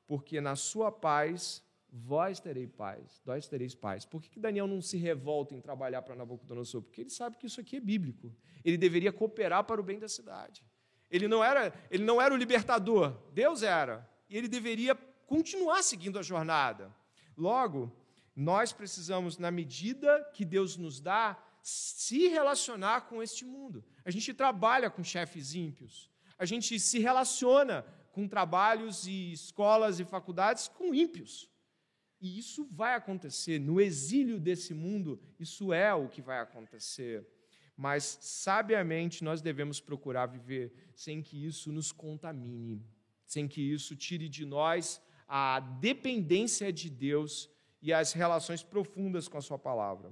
porque na sua paz vós tereis paz, vós tereis paz. Por que, que Daniel não se revolta em trabalhar para Nabucodonosor? Porque ele sabe que isso aqui é bíblico. Ele deveria cooperar para o bem da cidade. Ele não era, ele não era o libertador, Deus era. E ele deveria continuar seguindo a jornada. Logo, nós precisamos, na medida que Deus nos dá, se relacionar com este mundo. A gente trabalha com chefes ímpios. A gente se relaciona com trabalhos e escolas e faculdades com ímpios. E isso vai acontecer. No exílio desse mundo, isso é o que vai acontecer. Mas, sabiamente, nós devemos procurar viver sem que isso nos contamine, sem que isso tire de nós a dependência de Deus e as relações profundas com a Sua palavra.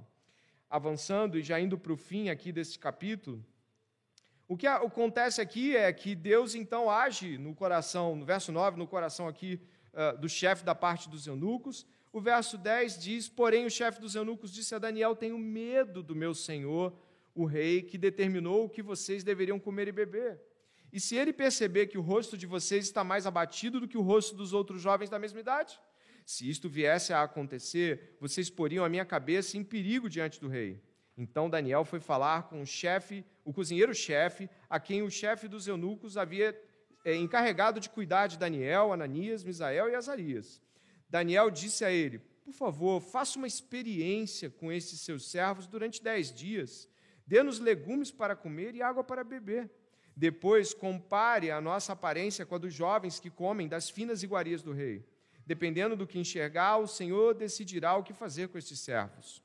Avançando e já indo para o fim aqui desse capítulo, o que acontece aqui é que Deus então age no coração, no verso 9, no coração aqui uh, do chefe da parte dos eunucos, o verso 10 diz: Porém, o chefe dos eunucos disse a Daniel: Tenho medo do meu senhor, o rei, que determinou o que vocês deveriam comer e beber. E se ele perceber que o rosto de vocês está mais abatido do que o rosto dos outros jovens da mesma idade? Se isto viesse a acontecer, vocês poriam a minha cabeça em perigo diante do rei. Então Daniel foi falar com o chefe, o cozinheiro-chefe, a quem o chefe dos eunucos havia é, encarregado de cuidar de Daniel, Ananias, Misael e Azarias. Daniel disse a ele: Por favor, faça uma experiência com esses seus servos durante dez dias. Dê-nos legumes para comer e água para beber. Depois, compare a nossa aparência com a dos jovens que comem das finas iguarias do rei. Dependendo do que enxergar, o Senhor decidirá o que fazer com estes servos.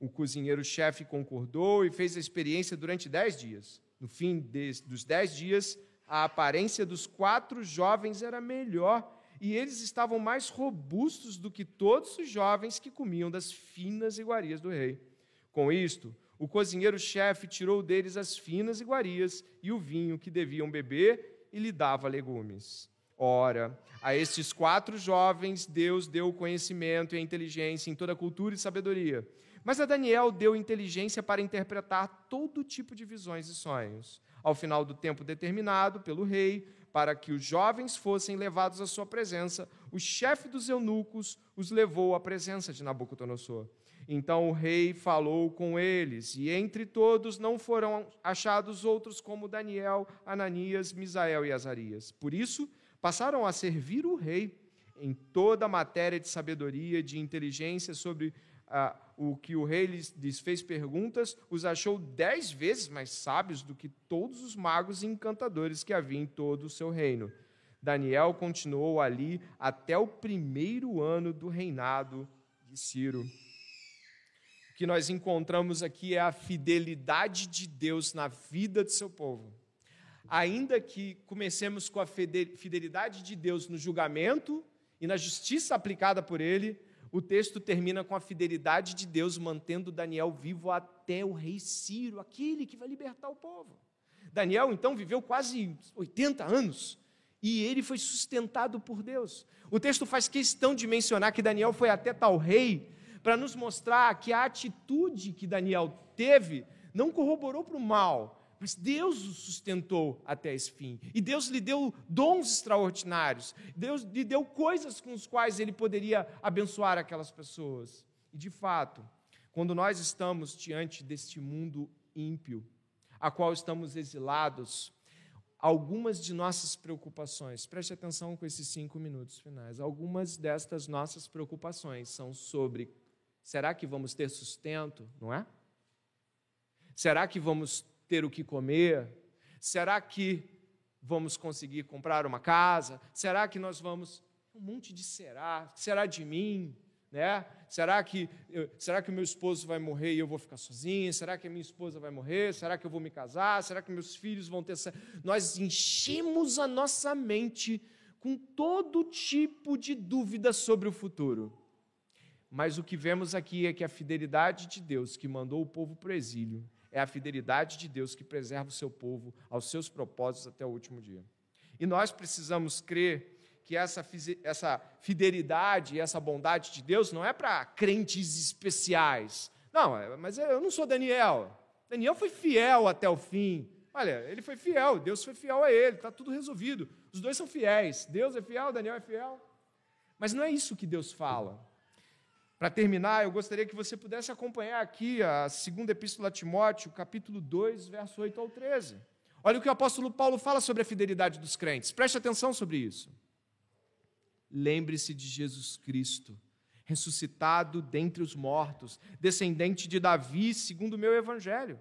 O cozinheiro-chefe concordou e fez a experiência durante dez dias. No fim dos dez dias, a aparência dos quatro jovens era melhor e eles estavam mais robustos do que todos os jovens que comiam das finas iguarias do rei. Com isto, o cozinheiro-chefe tirou deles as finas iguarias e o vinho que deviam beber e lhe dava legumes. Ora, a estes quatro jovens Deus deu conhecimento e inteligência em toda cultura e sabedoria. Mas a Daniel deu inteligência para interpretar todo tipo de visões e sonhos. Ao final do tempo determinado pelo rei, para que os jovens fossem levados à sua presença, o chefe dos eunucos os levou à presença de Nabucodonosor. Então o rei falou com eles, e entre todos não foram achados outros como Daniel, Ananias, Misael e Azarias. Por isso, passaram a servir o rei em toda a matéria de sabedoria, de inteligência sobre ah, o que o rei lhes, fez perguntas, os achou dez vezes mais sábios do que todos os magos e encantadores que havia em todo o seu reino. Daniel continuou ali até o primeiro ano do reinado de Ciro. O que nós encontramos aqui é a fidelidade de Deus na vida de seu povo. Ainda que comecemos com a fidelidade de Deus no julgamento e na justiça aplicada por ele, o texto termina com a fidelidade de Deus mantendo Daniel vivo até o rei Ciro, aquele que vai libertar o povo. Daniel então viveu quase 80 anos e ele foi sustentado por Deus. O texto faz questão de mencionar que Daniel foi até tal rei para nos mostrar que a atitude que Daniel teve não corroborou para o mal, mas Deus o sustentou até esse fim. E Deus lhe deu dons extraordinários. Deus lhe deu coisas com as quais ele poderia abençoar aquelas pessoas. E de fato, quando nós estamos diante deste mundo ímpio, a qual estamos exilados, algumas de nossas preocupações, preste atenção com esses cinco minutos finais, algumas destas nossas preocupações são sobre: será que vamos ter sustento, não é? Será que vamos ter o que comer? Será que vamos conseguir comprar uma casa? Será que nós vamos. Um monte de será. Será de mim? Né? Será que será que o meu esposo vai morrer e eu vou ficar sozinha? Será que a minha esposa vai morrer? Será que eu vou me casar? Será que meus filhos vão ter Nós enchemos a nossa mente com todo tipo de dúvida sobre o futuro. Mas o que vemos aqui é que a fidelidade de Deus que mandou o povo para o exílio é a fidelidade de Deus que preserva o seu povo aos seus propósitos até o último dia. E nós precisamos crer que essa, essa fidelidade e essa bondade de Deus não é para crentes especiais. Não, é, mas eu não sou Daniel. Daniel foi fiel até o fim. Olha, ele foi fiel, Deus foi fiel a ele, está tudo resolvido. Os dois são fiéis. Deus é fiel, Daniel é fiel. Mas não é isso que Deus fala. Para terminar, eu gostaria que você pudesse acompanhar aqui a segunda epístola a Timóteo, capítulo 2, verso 8 ao 13. Olha o que o apóstolo Paulo fala sobre a fidelidade dos crentes. Preste atenção sobre isso. Lembre-se de Jesus Cristo, ressuscitado dentre os mortos, descendente de Davi, segundo o meu evangelho.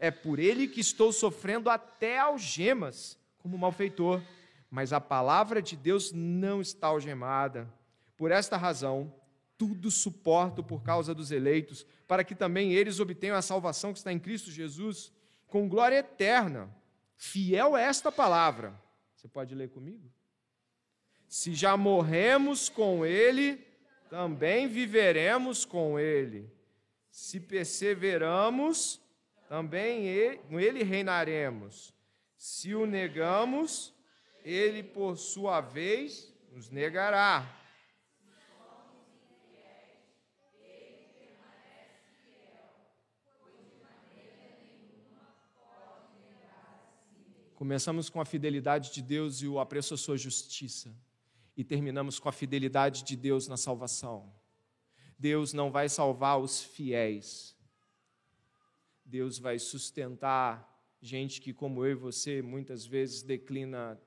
É por ele que estou sofrendo até algemas, como malfeitor, mas a palavra de Deus não está algemada. Por esta razão, tudo suporto por causa dos eleitos, para que também eles obtenham a salvação que está em Cristo Jesus, com glória eterna. Fiel é esta palavra. Você pode ler comigo? Se já morremos com Ele, também viveremos com Ele. Se perseveramos, também com Ele reinaremos. Se o negamos, Ele, por sua vez, nos negará. Começamos com a fidelidade de Deus e o apreço à sua justiça. E terminamos com a fidelidade de Deus na salvação. Deus não vai salvar os fiéis. Deus vai sustentar gente que, como eu e você, muitas vezes declina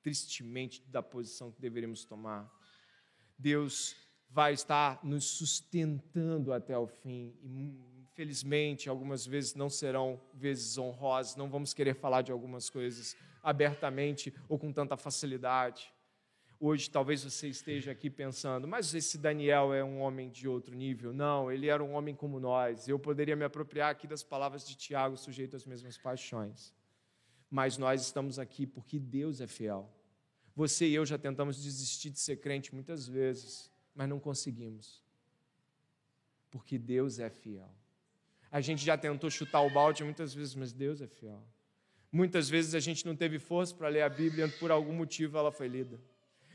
tristemente da posição que deveríamos tomar. Deus vai estar nos sustentando até o fim. Felizmente, algumas vezes não serão vezes honrosas, não vamos querer falar de algumas coisas abertamente ou com tanta facilidade. Hoje, talvez você esteja aqui pensando, mas esse Daniel é um homem de outro nível. Não, ele era um homem como nós. Eu poderia me apropriar aqui das palavras de Tiago, sujeito às mesmas paixões. Mas nós estamos aqui porque Deus é fiel. Você e eu já tentamos desistir de ser crente muitas vezes, mas não conseguimos. Porque Deus é fiel. A gente já tentou chutar o balde muitas vezes, mas Deus é fiel. Muitas vezes a gente não teve força para ler a Bíblia, por algum motivo ela foi lida.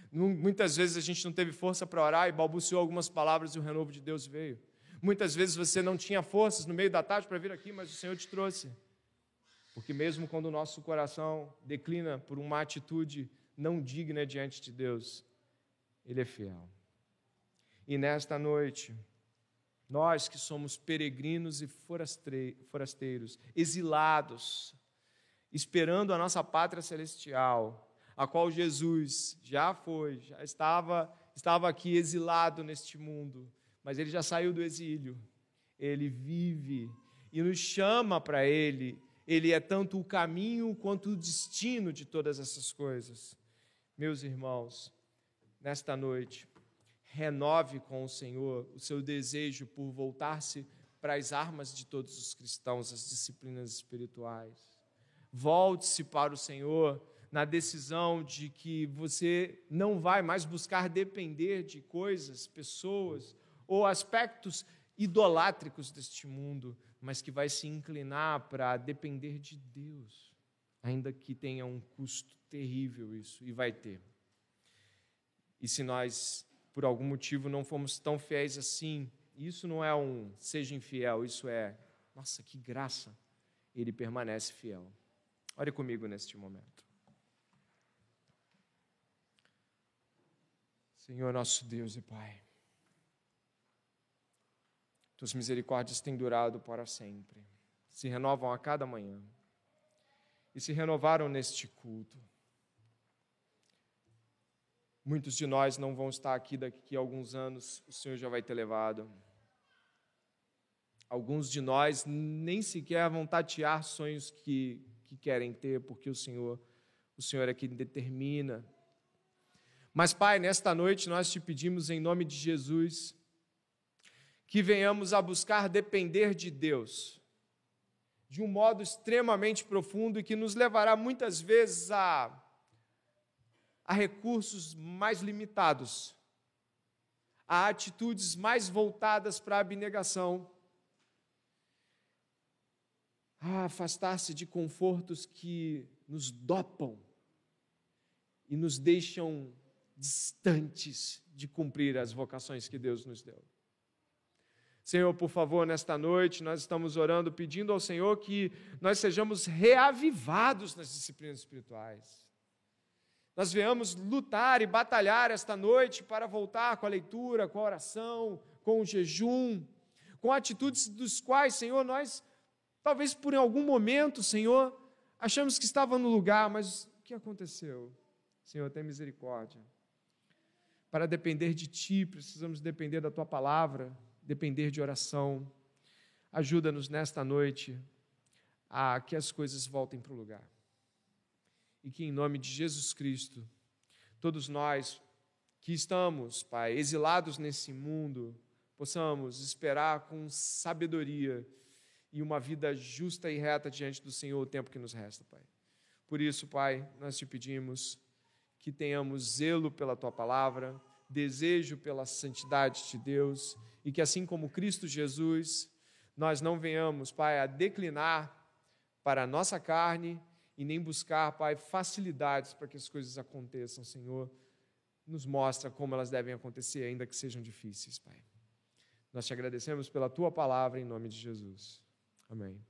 Muitas vezes a gente não teve força para orar e balbuciou algumas palavras e o renovo de Deus veio. Muitas vezes você não tinha forças no meio da tarde para vir aqui, mas o Senhor te trouxe. Porque mesmo quando o nosso coração declina por uma atitude não digna diante de Deus, Ele é fiel. E nesta noite, nós que somos peregrinos e forasteiros, exilados, esperando a nossa pátria celestial, a qual Jesus já foi, já estava, estava aqui exilado neste mundo, mas ele já saiu do exílio. Ele vive e nos chama para ele. Ele é tanto o caminho quanto o destino de todas essas coisas. Meus irmãos, nesta noite, renove com o Senhor o seu desejo por voltar-se para as armas de todos os cristãos, as disciplinas espirituais. Volte-se para o Senhor na decisão de que você não vai mais buscar depender de coisas, pessoas ou aspectos idolátricos deste mundo, mas que vai se inclinar para depender de Deus, ainda que tenha um custo terrível isso, e vai ter. E se nós, por algum motivo, não fomos tão fiéis assim, isso não é um seja infiel, isso é, nossa, que graça, ele permanece fiel. Ore comigo neste momento. Senhor nosso Deus e Pai, tuas misericórdias têm durado para sempre, se renovam a cada manhã e se renovaram neste culto. Muitos de nós não vão estar aqui daqui a alguns anos, o Senhor já vai ter levado. Alguns de nós nem sequer vão tatear sonhos que, que querem ter, porque o Senhor, o Senhor é quem determina. Mas, Pai, nesta noite nós te pedimos em nome de Jesus que venhamos a buscar depender de Deus de um modo extremamente profundo e que nos levará muitas vezes a, a recursos mais limitados, a atitudes mais voltadas para a abnegação, a afastar-se de confortos que nos dopam e nos deixam distantes de cumprir as vocações que Deus nos deu. Senhor, por favor, nesta noite nós estamos orando, pedindo ao Senhor que nós sejamos reavivados nas disciplinas espirituais. Nós venhamos lutar e batalhar esta noite para voltar com a leitura, com a oração, com o jejum, com atitudes dos quais, Senhor, nós, talvez por algum momento, Senhor, achamos que estava no lugar, mas o que aconteceu? Senhor, tem misericórdia. Para depender de Ti, precisamos depender da Tua palavra depender de oração. Ajuda-nos nesta noite a que as coisas voltem para o lugar. E que, em nome de Jesus Cristo, todos nós que estamos, Pai, exilados nesse mundo, possamos esperar com sabedoria e uma vida justa e reta diante do Senhor o tempo que nos resta, Pai. Por isso, Pai, nós te pedimos que tenhamos zelo pela tua palavra, desejo pela santidade de Deus e que assim como Cristo Jesus, nós não venhamos, Pai, a declinar para a nossa carne e nem buscar, Pai, facilidades para que as coisas aconteçam, Senhor. Nos mostra como elas devem acontecer, ainda que sejam difíceis, Pai. Nós te agradecemos pela tua palavra em nome de Jesus. Amém.